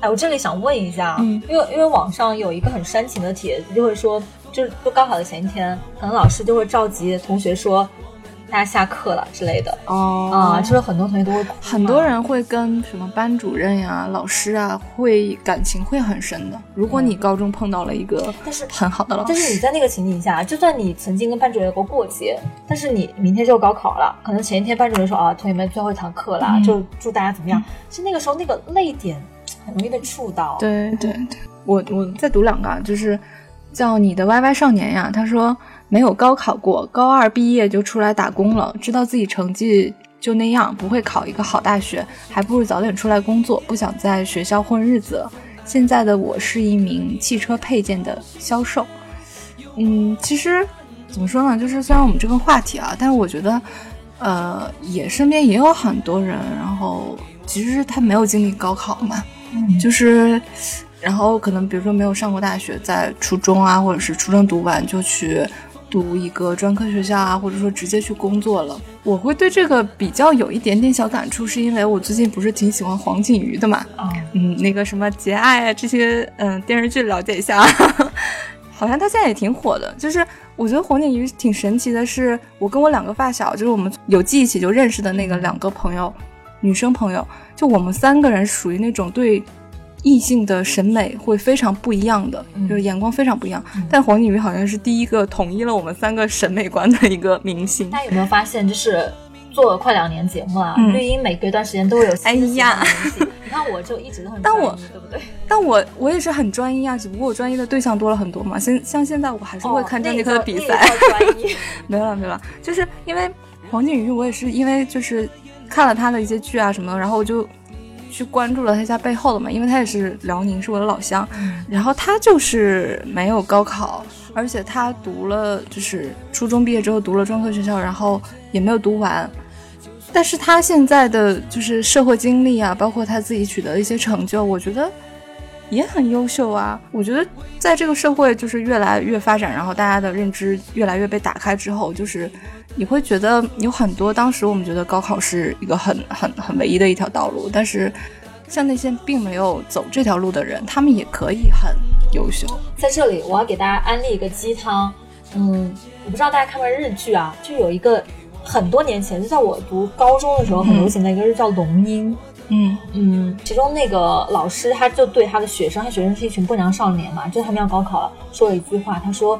哎，我这里想问一下，嗯。因为因为网上有一个很煽情的帖子，就会说，就是就高考的前一天，可能老师就会召集同学说，大家下课了之类的哦啊，就是很多同学都会哭很多人会跟什么班主任呀、老师啊，会感情会很深的。如果你高中碰到了一个但是很好的老师，但是你在那个情景下，就算你曾经跟班主任有过过节，但是你明天就高考了，可能前一天班主任说啊，同学们最后一堂课了，嗯就祝大家怎么样。其实那个时候那个泪点很容易被触到。对对对，我我再读两个啊，就是叫你的 YY 少年呀，他说没有高考过，高二毕业就出来打工了，知道自己成绩就那样，不会考一个好大学，还不如早点出来工作，不想在学校混日子了。现在的我是一名汽车配件的销售。嗯，其实怎么说呢，就是虽然我们这个话题啊，但是我觉得，呃，也身边也有很多人，然后其实他没有经历高考嘛，嗯就是，然后可能比如说没有上过大学，在初中啊，或者是初中读完就去读一个专科学校啊，或者说直接去工作了。我会对这个比较有一点点小感触，是因为我最近不是挺喜欢黄景瑜的嘛，啊，嗯，那个什么《节爱》啊这些嗯电视剧了解一下，好像他现在也挺火的。就是我觉得黄景瑜挺神奇的是，我跟我两个发小，就是我们有记忆起就认识的那个两个朋友，女生朋友，就我们三个人属于那种对异性的审美会非常不一样的，嗯就是眼光非常不一样。但黄景瑜好像是第一个统一了我们三个审美观的一个明星。大家有没有发现，就是做了快两年节目了，嗯绿茵每隔一段时间都会有新的哎呀你看 我就一直都很但我专一对不对？但我我也是很专一啊，只不过我专一的对象多了很多嘛。现像现在我还是会看张继科的比赛。专一 没有了，没有了，就是因为黄景瑜，我也是因为就是看了他的一些剧啊什么的，然后我就去关注了他一下背后的嘛，因为他也是辽宁，是我的老乡，然后他就是没有高考，而且他读了就是初中毕业之后读了专科学校，然后也没有读完。但是他现在的就是社会经历啊，包括他自己取得的一些成就，我觉得也很优秀啊。我觉得在这个社会就是越来越发展，然后大家的认知越来越被打开之后，就是你会觉得有很多当时我们觉得高考是一个很很很唯一的一条道路，但是像那些并没有走这条路的人，他们也可以很优秀。在这里，我要给大家安利一个鸡汤。嗯，我不知道大家看过日剧啊，就有一个很多年前，就在我读高中的时候很流行的一个日叫《龙樱》。嗯嗯，其中那个老师他就对他的学生，他学生是一群不良少年嘛，就他们要高考了，说了一句话，他说，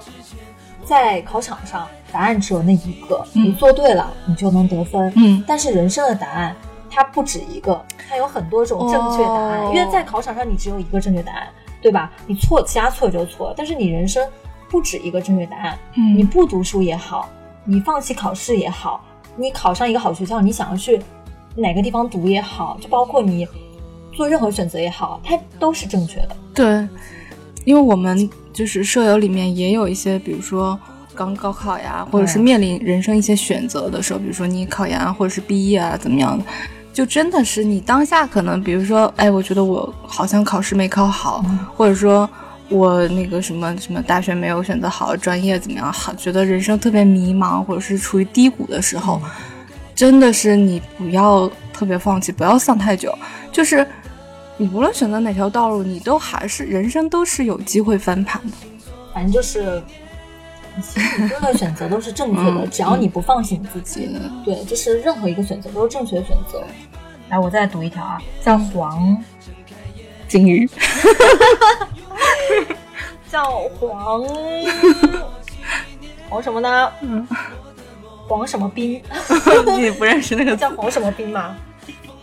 在考场上答案只有那一个，嗯你做对了你就能得分。嗯但是人生的答案它不止一个，它有很多种正确答案，哦因为在考场上你只有一个正确答案，对吧？你错其他错就错了，但是你人生不止一个正确答案，嗯你嗯不读书也好，你放弃考试也好，你考上一个好学校，你想要去哪个地方读也好，就包括你做任何选择也好，它都是正确的。对，因为我们就是舍友里面也有一些，比如说刚高考呀，或者是嗯面临人生一些选择的时候，比如说你考研啊，或者是毕业啊，怎么样的，就真的是你当下可能，比如说，哎，我觉得我好像考试没考好，或者说。我那个什么什么大学没有选择好专业，怎么样？好，觉得人生特别迷茫，或者是处于低谷的时候，真的是你不要特别放弃，不要丧太久。就是你无论选择哪条道路，你都还是人生都是有机会翻盘的。反正就是，其实你任何选择都是正确的，嗯只要你不放弃你自己。对，这是任何一个选择都是正确的选择。来，我再读一条啊，叫黄，金鱼，叫黄，黄什么呢？嗯，黄什么冰？你不认识那个叫黄什么冰吗？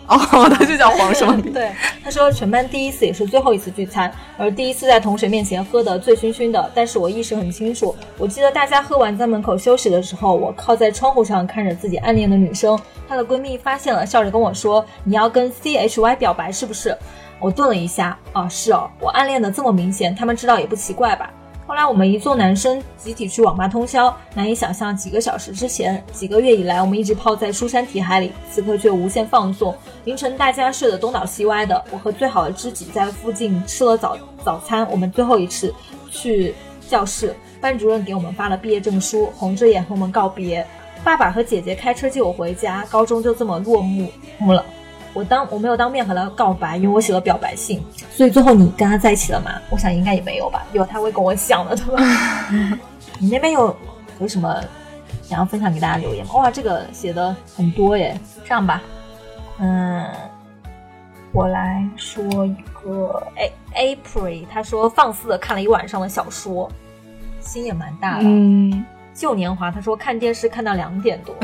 哦，他就叫黄什么饼。对，他说全班第一次也是最后一次聚餐，而第一次在同学面前喝得醉醺醺的。但是我意识很清楚，我记得大家喝完在门口休息的时候，我靠在窗户上看着自己暗恋的女生，她的闺蜜发现了，笑着跟我说：“你要跟 C H Y 表白是不是？”我顿了一下，啊，是哦，我暗恋的这么明显，他们知道也不奇怪吧。后来我们一众男生集体去网吧通宵，难以想象几个小时之前，几个月以来我们一直泡在书山题海里，此刻却无限放纵。凌晨大家睡得东倒西歪的，我和最好的知己在附近吃了早早餐。我们最后一次去教室，班主任给我们发了毕业证书，红着眼和我们告别。爸爸和姐姐开车接我回家，高中就这么落幕幕了。我当我没有当面和他告白，因为我写了表白信，所以最后你跟他在一起了吗？我想应该也没有吧，有他会跟我讲的，对吧？你那边有有什么想要分享给大家留言吗？哇，这个写的很多耶。这样吧，嗯，我来说一个，哎，April，他说放肆的看了一晚上的小说，心也蛮大的。嗯，旧年华他说看电视看到两点多。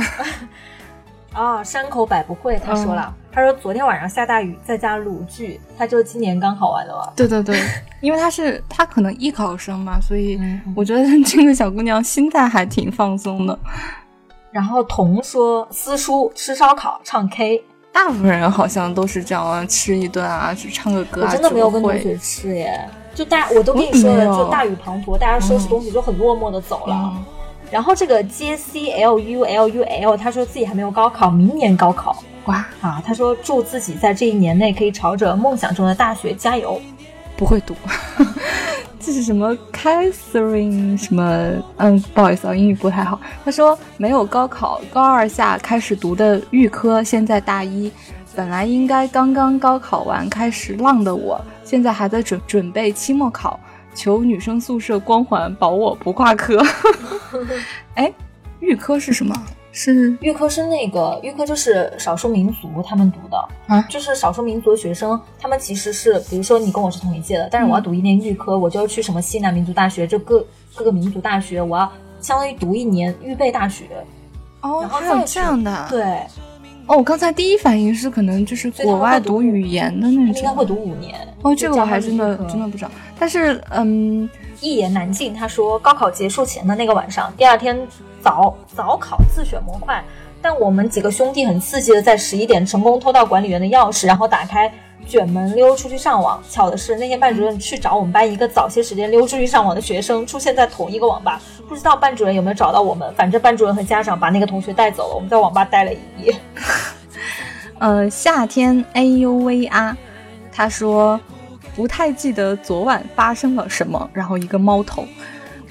啊，山口百不会他说了，他说昨天晚上下大雨，在家录剧，他就今年刚考完的吧？对对对，因为他是他可能艺考生嘛，所以嗯我觉得这个小姑娘心态还挺放松的。然后童说私塾吃烧烤唱 K，大部分人好像都是这样啊，吃一顿啊，去唱个歌啊，我真的没有跟同学吃耶，就大我都跟你说了，就大雨滂沱，大家收拾东西就很落寞的走了。嗯然后这个 J C L U L U L，他说自己还没有高考，明年高考哇，啊。他说祝自己在这一年内可以朝着梦想中的大学加油。不会读，这是什么 Catherine 什么？嗯，不好意思啊，英语不太好。他说没有高考，高二下开始读的预科，现在大一，本来应该刚刚高考完开始浪的我，现在还在准准备期末考，求女生宿舍光环保我不挂科。哎，预科是什么？是预科是那个预科就是少数民族他们读的，啊就是少数民族的学生，他们其实是，比如说你跟我是同一届的，但是我要读一年预科，我就要去什么西南民族大学，就各各个民族大学，我要相当于读一年预备大学。哦，然后还有这样的啊。对，哦，我刚才第一反应是可能就是国外读读语言的那种。应该会读五年。哦，这个我还真的真的不知道。但是，嗯，一言难尽。他说，高考结束前的那个晚上，第二天早早考自选模块，但我们几个兄弟很刺激的在十一点成功偷到管理员的钥匙，然后打开卷门溜出去上网。巧的是，那天班主任去找我们班一个早些时间溜出去上网的学生，出现在同一个网吧。不知道班主任有没有找到我们，反正班主任和家长把那个同学带走了。我们在网吧待了一夜。呃，夏天 A U V 啊，他说不太记得昨晚发生了什么，然后一个猫头。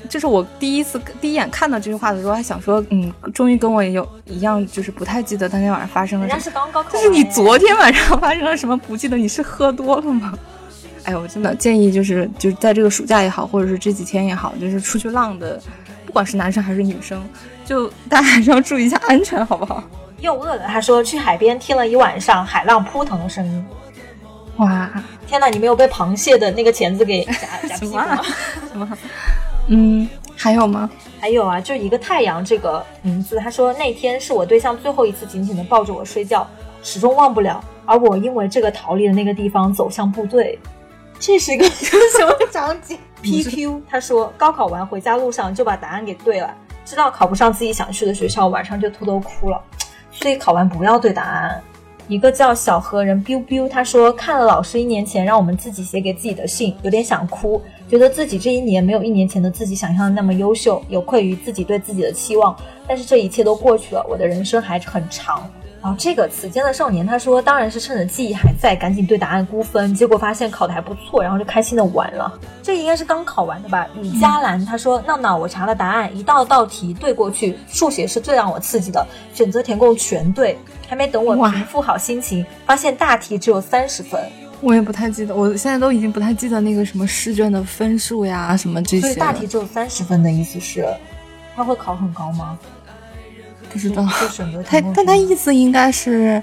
这是我第一次第一眼看到这句话的时候，还想说，嗯，终于跟我有一样，就是不太记得当天晚上发生了什么。是刚高考完，但是你昨天晚上发生了什么不记得？你是喝多了吗？哎，我真的建议就是就是在这个暑假也好，或者是这几天也好，就是出去浪的，不管是男生还是女生，就大家还是要注意一下安全，好不好？又饿了。他说去海边听了一晚上海浪扑腾的声音。哇，天哪，你没有被螃蟹的那个钳子给夹夹屁股吗什么啊？什么？嗯，还有吗？还有啊，就一个太阳这个名字，他说那天是我对象最后一次紧紧的抱着我睡觉，始终忘不了。而我因为这个逃离了那个地方，走向部队。这是一个什么场景？PQ 他说高考完回家路上就把答案给对了，知道考不上自己想去的学校，晚上就偷偷哭了。所以考完不要对答案。一个叫小何人 biu biu，他说看了老师一年前让我们自己写给自己的信，有点想哭，觉得自己这一年没有一年前的自己想象的那么优秀，有愧于自己对自己的期望。但是这一切都过去了，我的人生还很长。这个此间的少年他说，当然是趁着记忆还在，赶紧对答案估分，结果发现考的还不错，然后就开心的玩了。这应该是刚考完的吧？李佳兰他说，闹闹，我查了答案，一道道题对过去，数学是最让我刺激的，选择填空全对。还没等我哇平复好心情，发现大题只有三十分，我也不太记得，我现在都已经不太记得那个什么试卷的分数呀，什么这些所以。大题只有三十分的意思是，他会考很高吗？不知道。他但他意思应该是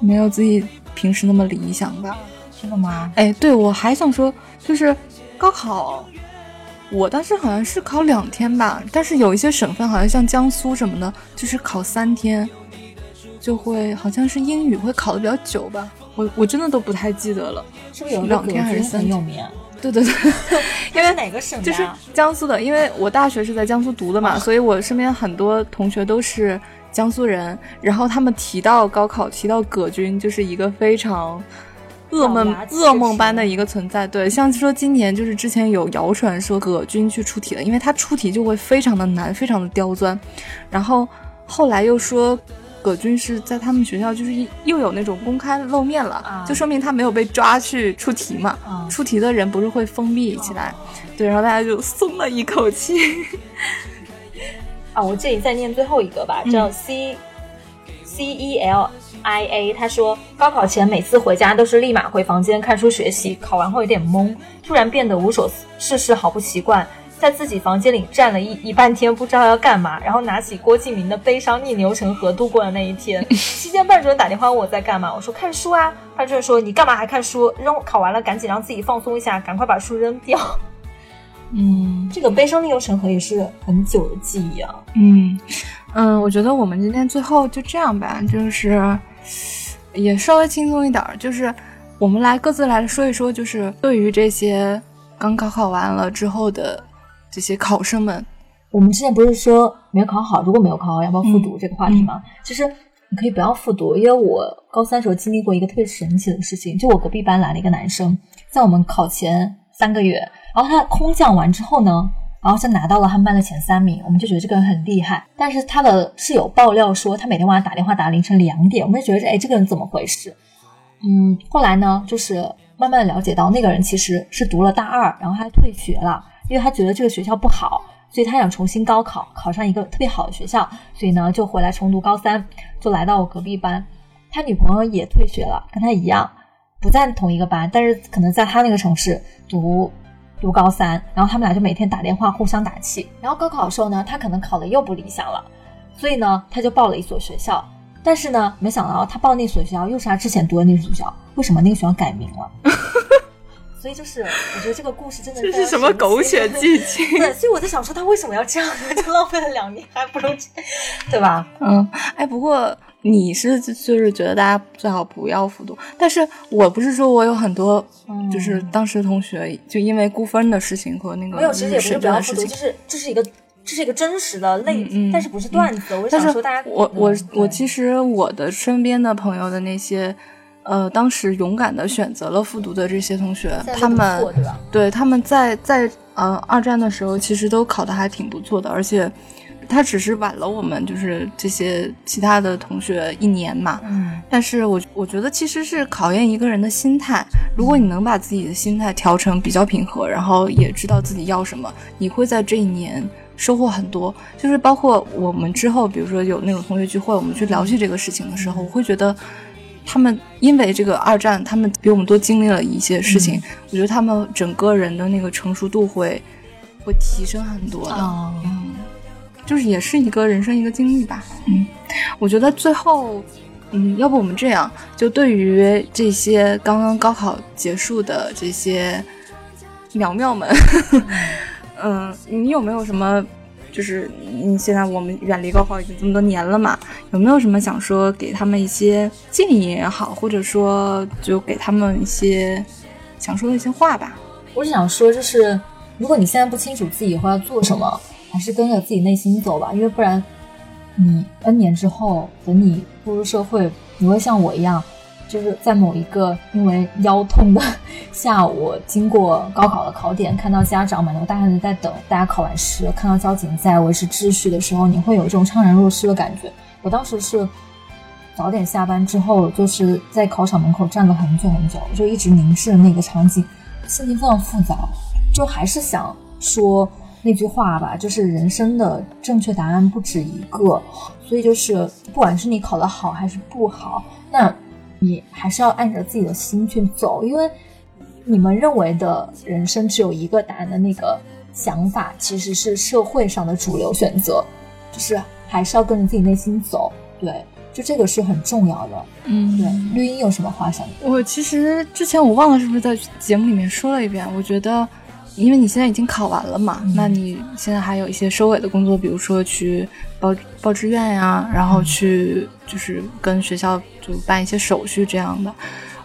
没有自己平时那么理想吧？真的吗？哎，对，我还想说，就是高考，我当时好像是考两天吧，但是有一些省份，好像像江苏什么的，就是考三天，就会好像是英语会考的比较久吧。我我真的都不太记得了。是不是有两天还是三天很有名啊？对对对，因为哪个省的就是啊江苏的，因为我大学是在江苏读的嘛，哦所以我身边很多同学都是江苏人。然后他们提到高考，提到葛军，就是一个非常噩梦噩梦般的一个存在。对，像说今年就是之前有谣传说葛军去出题了，因为他出题就会非常的难，非常的刁钻。然后后来又说。葛军是在他们学校，就是一又有那种公开露面了，啊就说明他没有被抓去出题嘛。啊出题的人不是会封闭起来，对，然后大家就松了一口气。啊，我这里再念最后一个吧，嗯叫 C、C E L I A，他说高考前每次回家都是立马回房间看书学习，考完后有点懵，突然变得无所事事，好不习惯。在自己房间里站了一一半天，不知道要干嘛，然后拿起郭敬明的《悲伤逆流成河》度过了那一天。期间班主任打电话问我在干嘛，我说看书啊。班主任说你干嘛还看书？扔考完了赶紧让自己放松一下，赶快把书扔掉。嗯，这个《悲伤逆流成河》也是很久的记忆啊。嗯嗯，我觉得我们今天最后就这样吧，就是也稍微轻松一点，就是我们来各自来说一说，就是对于这些刚高考完了之后的。这些考生们，我们之前不是说没有考好，如果没有考好，要不要复读这个话题吗？其实你可以不要复读，因为我高三时候经历过一个特别神奇的事情，就我隔壁班来了一个男生，在我们考前三个月，然后他空降完之后呢，然后就拿到了他们班的前三名，我们就觉得这个人很厉害。但是他的室友爆料说，他每天晚上打电话打到凌晨两点，我们就觉得哎，这个人怎么回事？嗯，后来呢，就是慢慢的了解到那个人其实是读了大二，然后他退学了。因为他觉得这个学校不好，所以他想重新高考，考上一个特别好的学校，所以呢就回来重读高三，就来到我隔壁班。他女朋友也退学了，跟他一样，不在同一个班，但是可能在他那个城市读读高三。然后他们俩就每天打电话互相打气。然后高考的时候呢，他可能考的又不理想了，所以呢他就报了一所学校，但是呢没想到他报那所学校又是他之前读的那所学校，为什么那个学校改名了？所以就是，我觉得这个故事真的这是什么狗血 剧情？对，所以我在想说他为什么要这样呢？就浪费了两年，还不如，对吧？嗯，哎，不过你是就是觉得大家最好不要复读，但是我不是说我有很多，就是当时同学就因为估分的事情和那个没有，其实也不是不要复读，就是这是一个这是一个真实的类，但是不是段子。我想说大家，我我我其实我的身边的朋友的那些。呃，当时勇敢的选择了复读的这些同学，他们对他们在在呃二战的时候，其实都考得还挺不错的，而且他只是晚了我们就是这些其他的同学一年嘛。嗯，但是我我觉得其实是考验一个人的心态，如果你能把自己的心态调成比较平和，然后也知道自己要什么，你会在这一年收获很多。就是包括我们之后，比如说有那种同学聚会，我们去聊起这个事情的时候，我会觉得。他们因为这个二战，他们比我们多经历了一些事情。我觉得他们整个人的那个成熟度会会提升很多的。嗯，就是也是一个人生一个经历吧。嗯，我觉得最后，嗯，要不我们这样，就对于这些刚刚高考结束的这些苗苗们，嗯，你有没有什么？就是你现在我们远离高考已经这么多年了嘛，有没有什么想说给他们一些建议也好，或者说就给他们一些想说的一些话吧？我想说，就是如果你现在不清楚自己以后要做什么，还是跟着自己内心走吧，因为不然你 N 年之后，等你步入社会，你会像我一样。就是在某一个因为腰痛的下午，经过高考的考点，看到家长满头大汗的在等大家考完试，看到交警在维持秩序的时候，你会有一种怅然若失的感觉。我当时是早点下班之后，就是在考场门口站了。很久很久，就一直凝视那个场景，心情非常复杂，就还是想说那句话吧，就是人生的正确答案不止一个，所以就是不管是你考得好还是不好，那。你还是要按着自己的心去走，因为你们认为的人生只有一个答案的那个想法，其实是社会上的主流选择，就是还是要跟着自己内心走。对，就这个是很重要的。嗯，对。绿茵有什么话想？我其实之前我忘了是不是在节目里面说了一遍，我觉得。因为你现在已经考完了嘛，那你现在还有一些收尾的工作，比如说去报报志愿呀，然后去就是跟学校就办一些手续这样的。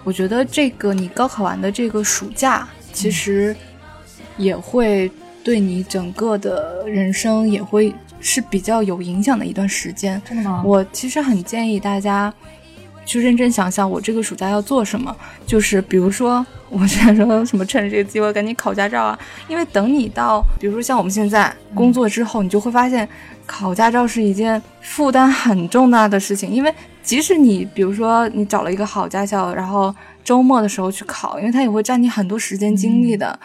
我觉得这个你高考完的这个暑假，其实也会对你整个的人生也会是比较有影响的一段时间。真的吗？我其实很建议大家。去认真想想，我这个暑假要做什么。就是比如说，我现在说什么，趁着这个机会赶紧考驾照啊！因为等你到，比如说像我们现在工作之后，你就会发现，考驾照是一件负担很重大的事情。因为即使你，比如说你找了一个好驾校，然后周末的时候去考，因为它也会占你很多时间精力的。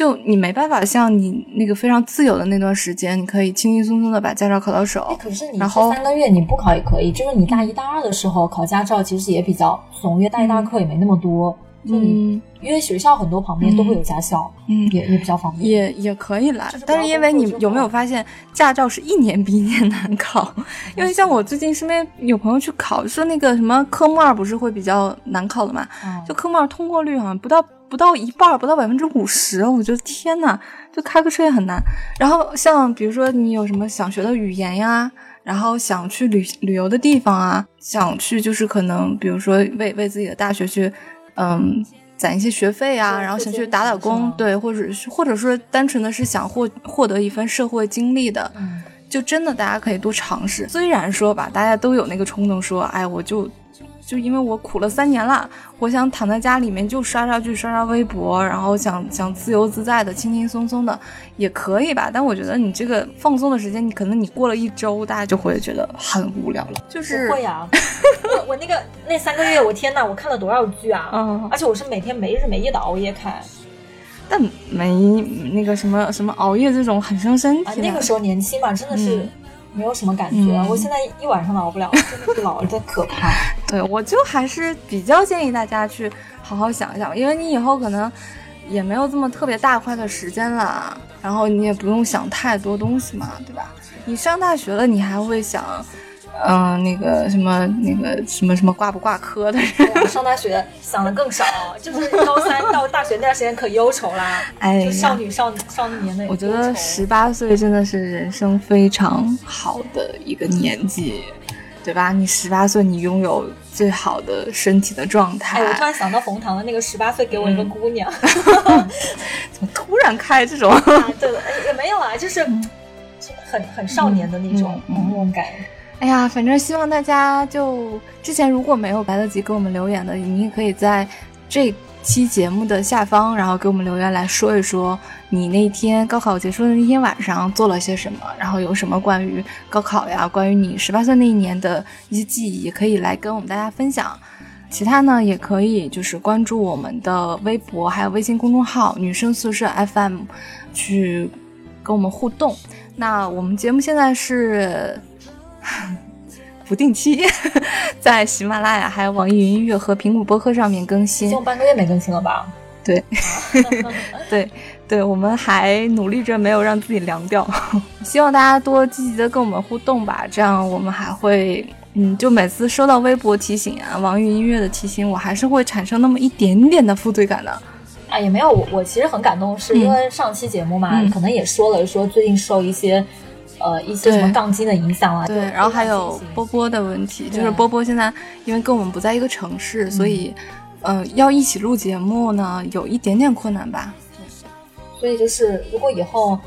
就你没办法像你那个非常自由的那段时间，你可以轻轻松松的把驾照考到手。哎，可是你然后这三个月你不考也可以，就是你大一大二的时候考驾照，其实也比较怂，因为大一大二课也没那么多，嗯因为学校很多旁边都会有驾校，嗯，也也比较方便。也也可以啦就是，不要但是因为你有没有发现，驾照是一年比一年难考？因为像我最近身边有朋友去考，说那个什么科目二不是会比较难考的嘛？嗯就科目二通过率好像不到不到一半，不到百分之五十，我觉得天呐，就开个车也很难。然后像比如说你有什么想学的语言呀，然后想去旅旅游的地方啊，想去就是可能比如说为为自己的大学去，嗯。攒一些学费啊，然后想去打打工对，或者是或者说单纯的是想获获得一份社会经历的，嗯，就真的大家可以多尝试。虽然说吧，大家都有那个冲动说，哎，我就就因为我苦了三年了，我想躺在家里面就刷刷剧、刷刷微博，然后想想自由自在的、轻轻松松的，也可以吧。但我觉得你这个放松的时间，你可能你过了一周，大家就会觉得很无聊了。就是不会呀、我我那个那三个月，我天呐，我看了多少剧啊！嗯，而且我是每天没日没夜的熬夜看 但没那个什么什么熬夜这种很伤身啊。体的。那个时候年轻嘛，真的是嗯没有什么感觉。嗯我现在一晚上都熬不了，真的是老的可怕。对，我就还是比较建议大家去好好想一想，因为你以后可能也没有这么特别大块的时间了，然后你也不用想太多东西嘛，对吧？你上大学了，你还会想，嗯、那个什么那个什么什么挂不挂科的上大学想的更少，就是高三到大学那段时间可忧愁啦，哎就少。女少少年的。我觉得十八岁真的是人生非常好的一个年纪，对吧？你十八岁，你拥有最好的身体的状态。哎，我突然想到冯唐的那个十八岁给我一个姑娘，怎么突然开这种？啊，对了，哎也没有啊，就是很很少年的那种嗯嗯朦胧感。哎呀，反正希望大家就之前如果没有来得及给我们留言的，你也可以在这期节目的下方，然后给我们留言来说一说你那天高考结束的那天晚上做了些什么，然后有什么关于高考呀，关于你十八岁那一年的一些记忆，也可以来跟我们大家分享。其他呢，也可以就是关注我们的微博，还有微信公众号“女生宿舍 FM”，去跟我们互动。那我们节目现在是不定期在喜马拉雅、还有网易云音乐和苹果播客上面更新已新经。有半个月没更新了吧？对，对，对，我们还努力着没有让自己凉掉。希望大家多积极的跟我们互动吧，这样我们还会，嗯，就每次收到微博提醒啊、网易云音乐的提醒，我还是会产生那么一点点的负罪感的。啊，也没有，我我其实很感动，是因为上期节目嘛，嗯可能也说了，说最近受一些呃一些什么对。杠精的影响啊，对，就然后还有波波的问题，就是波波现在因为跟我们不在一个城市，所以，呃，要一起录节目呢，有一点点困难吧。对。所以就是如果以后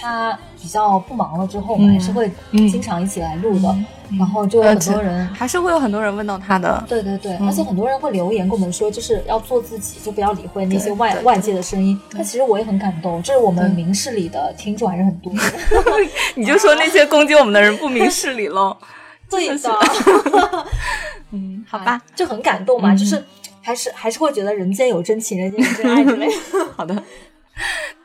他比较不忙了之后，我们嗯。还是会嗯。经常一起来录的，嗯。然后就有很多人。还是会有很多人问到他的，对对对，嗯。而且很多人会留言跟我们说，就是要做自己，就不要理会那些外外界的声音。那其实我也很感动，就是我们明事理的听众还是很多的。你就说那些攻击我们的人不明事理喽。对真的的，嗯，好吧，就很感动嘛，嗯。就是还是还是会觉得人间有真情，人间有真爱之类的。好的，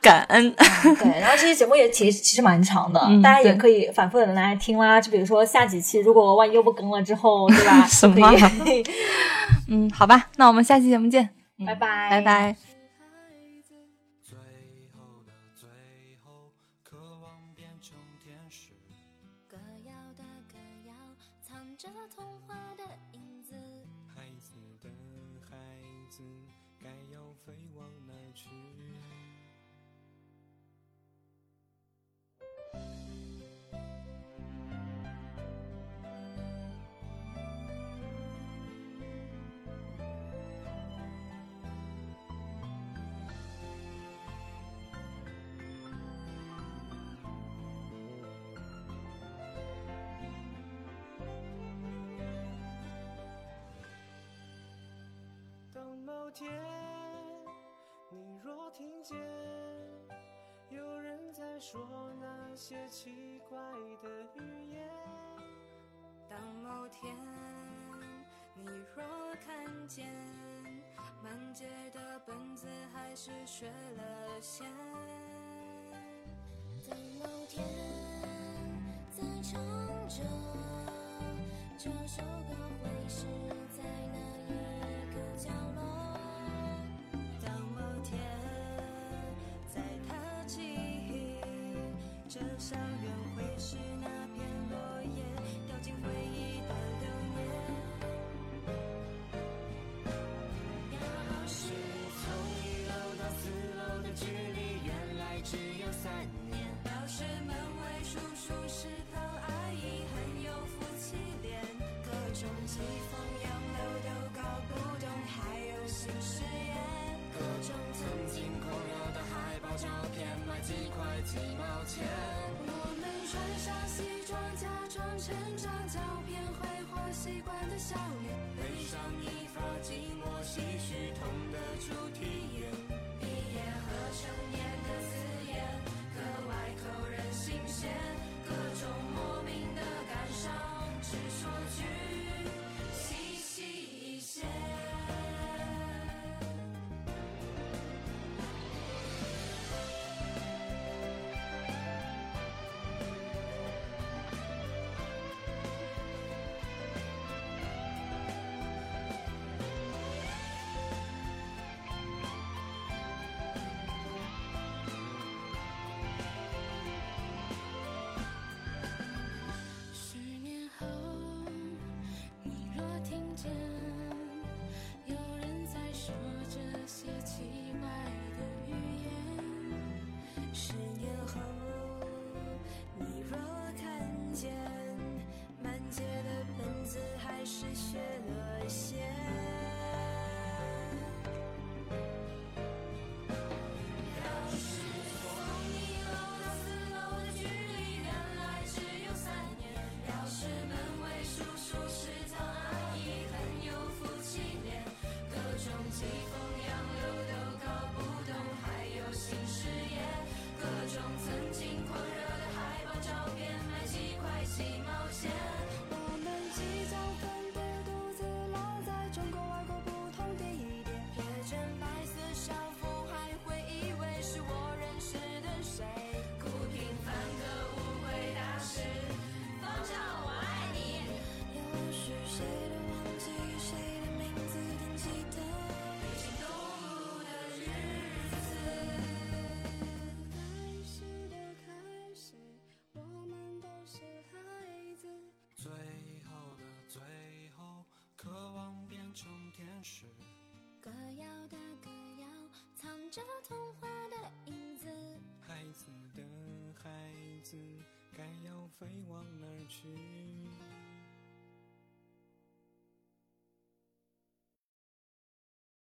感恩。对，然后这期节目也其实其实蛮长的，嗯大家也可以反复的来听啦。就比如说下几期，如果万一又不更了之后，对吧？什么 嗯，好吧，那我们下期节目见，嗯拜拜，拜拜。天，你若听见，有人在说那些奇怪的语言。当某天你若看见，满街的本子还是缺了线。当某天再唱着这首歌，会是在哪一个角？相人会是哪成张照片挥霍习惯的笑脸，悲伤一发，寂寞唏嘘痛的主题，毕业和成年的字眼，格外扣人心弦，各种莫名的感伤，只说句。有人在说这些奇怪的语言。Cháu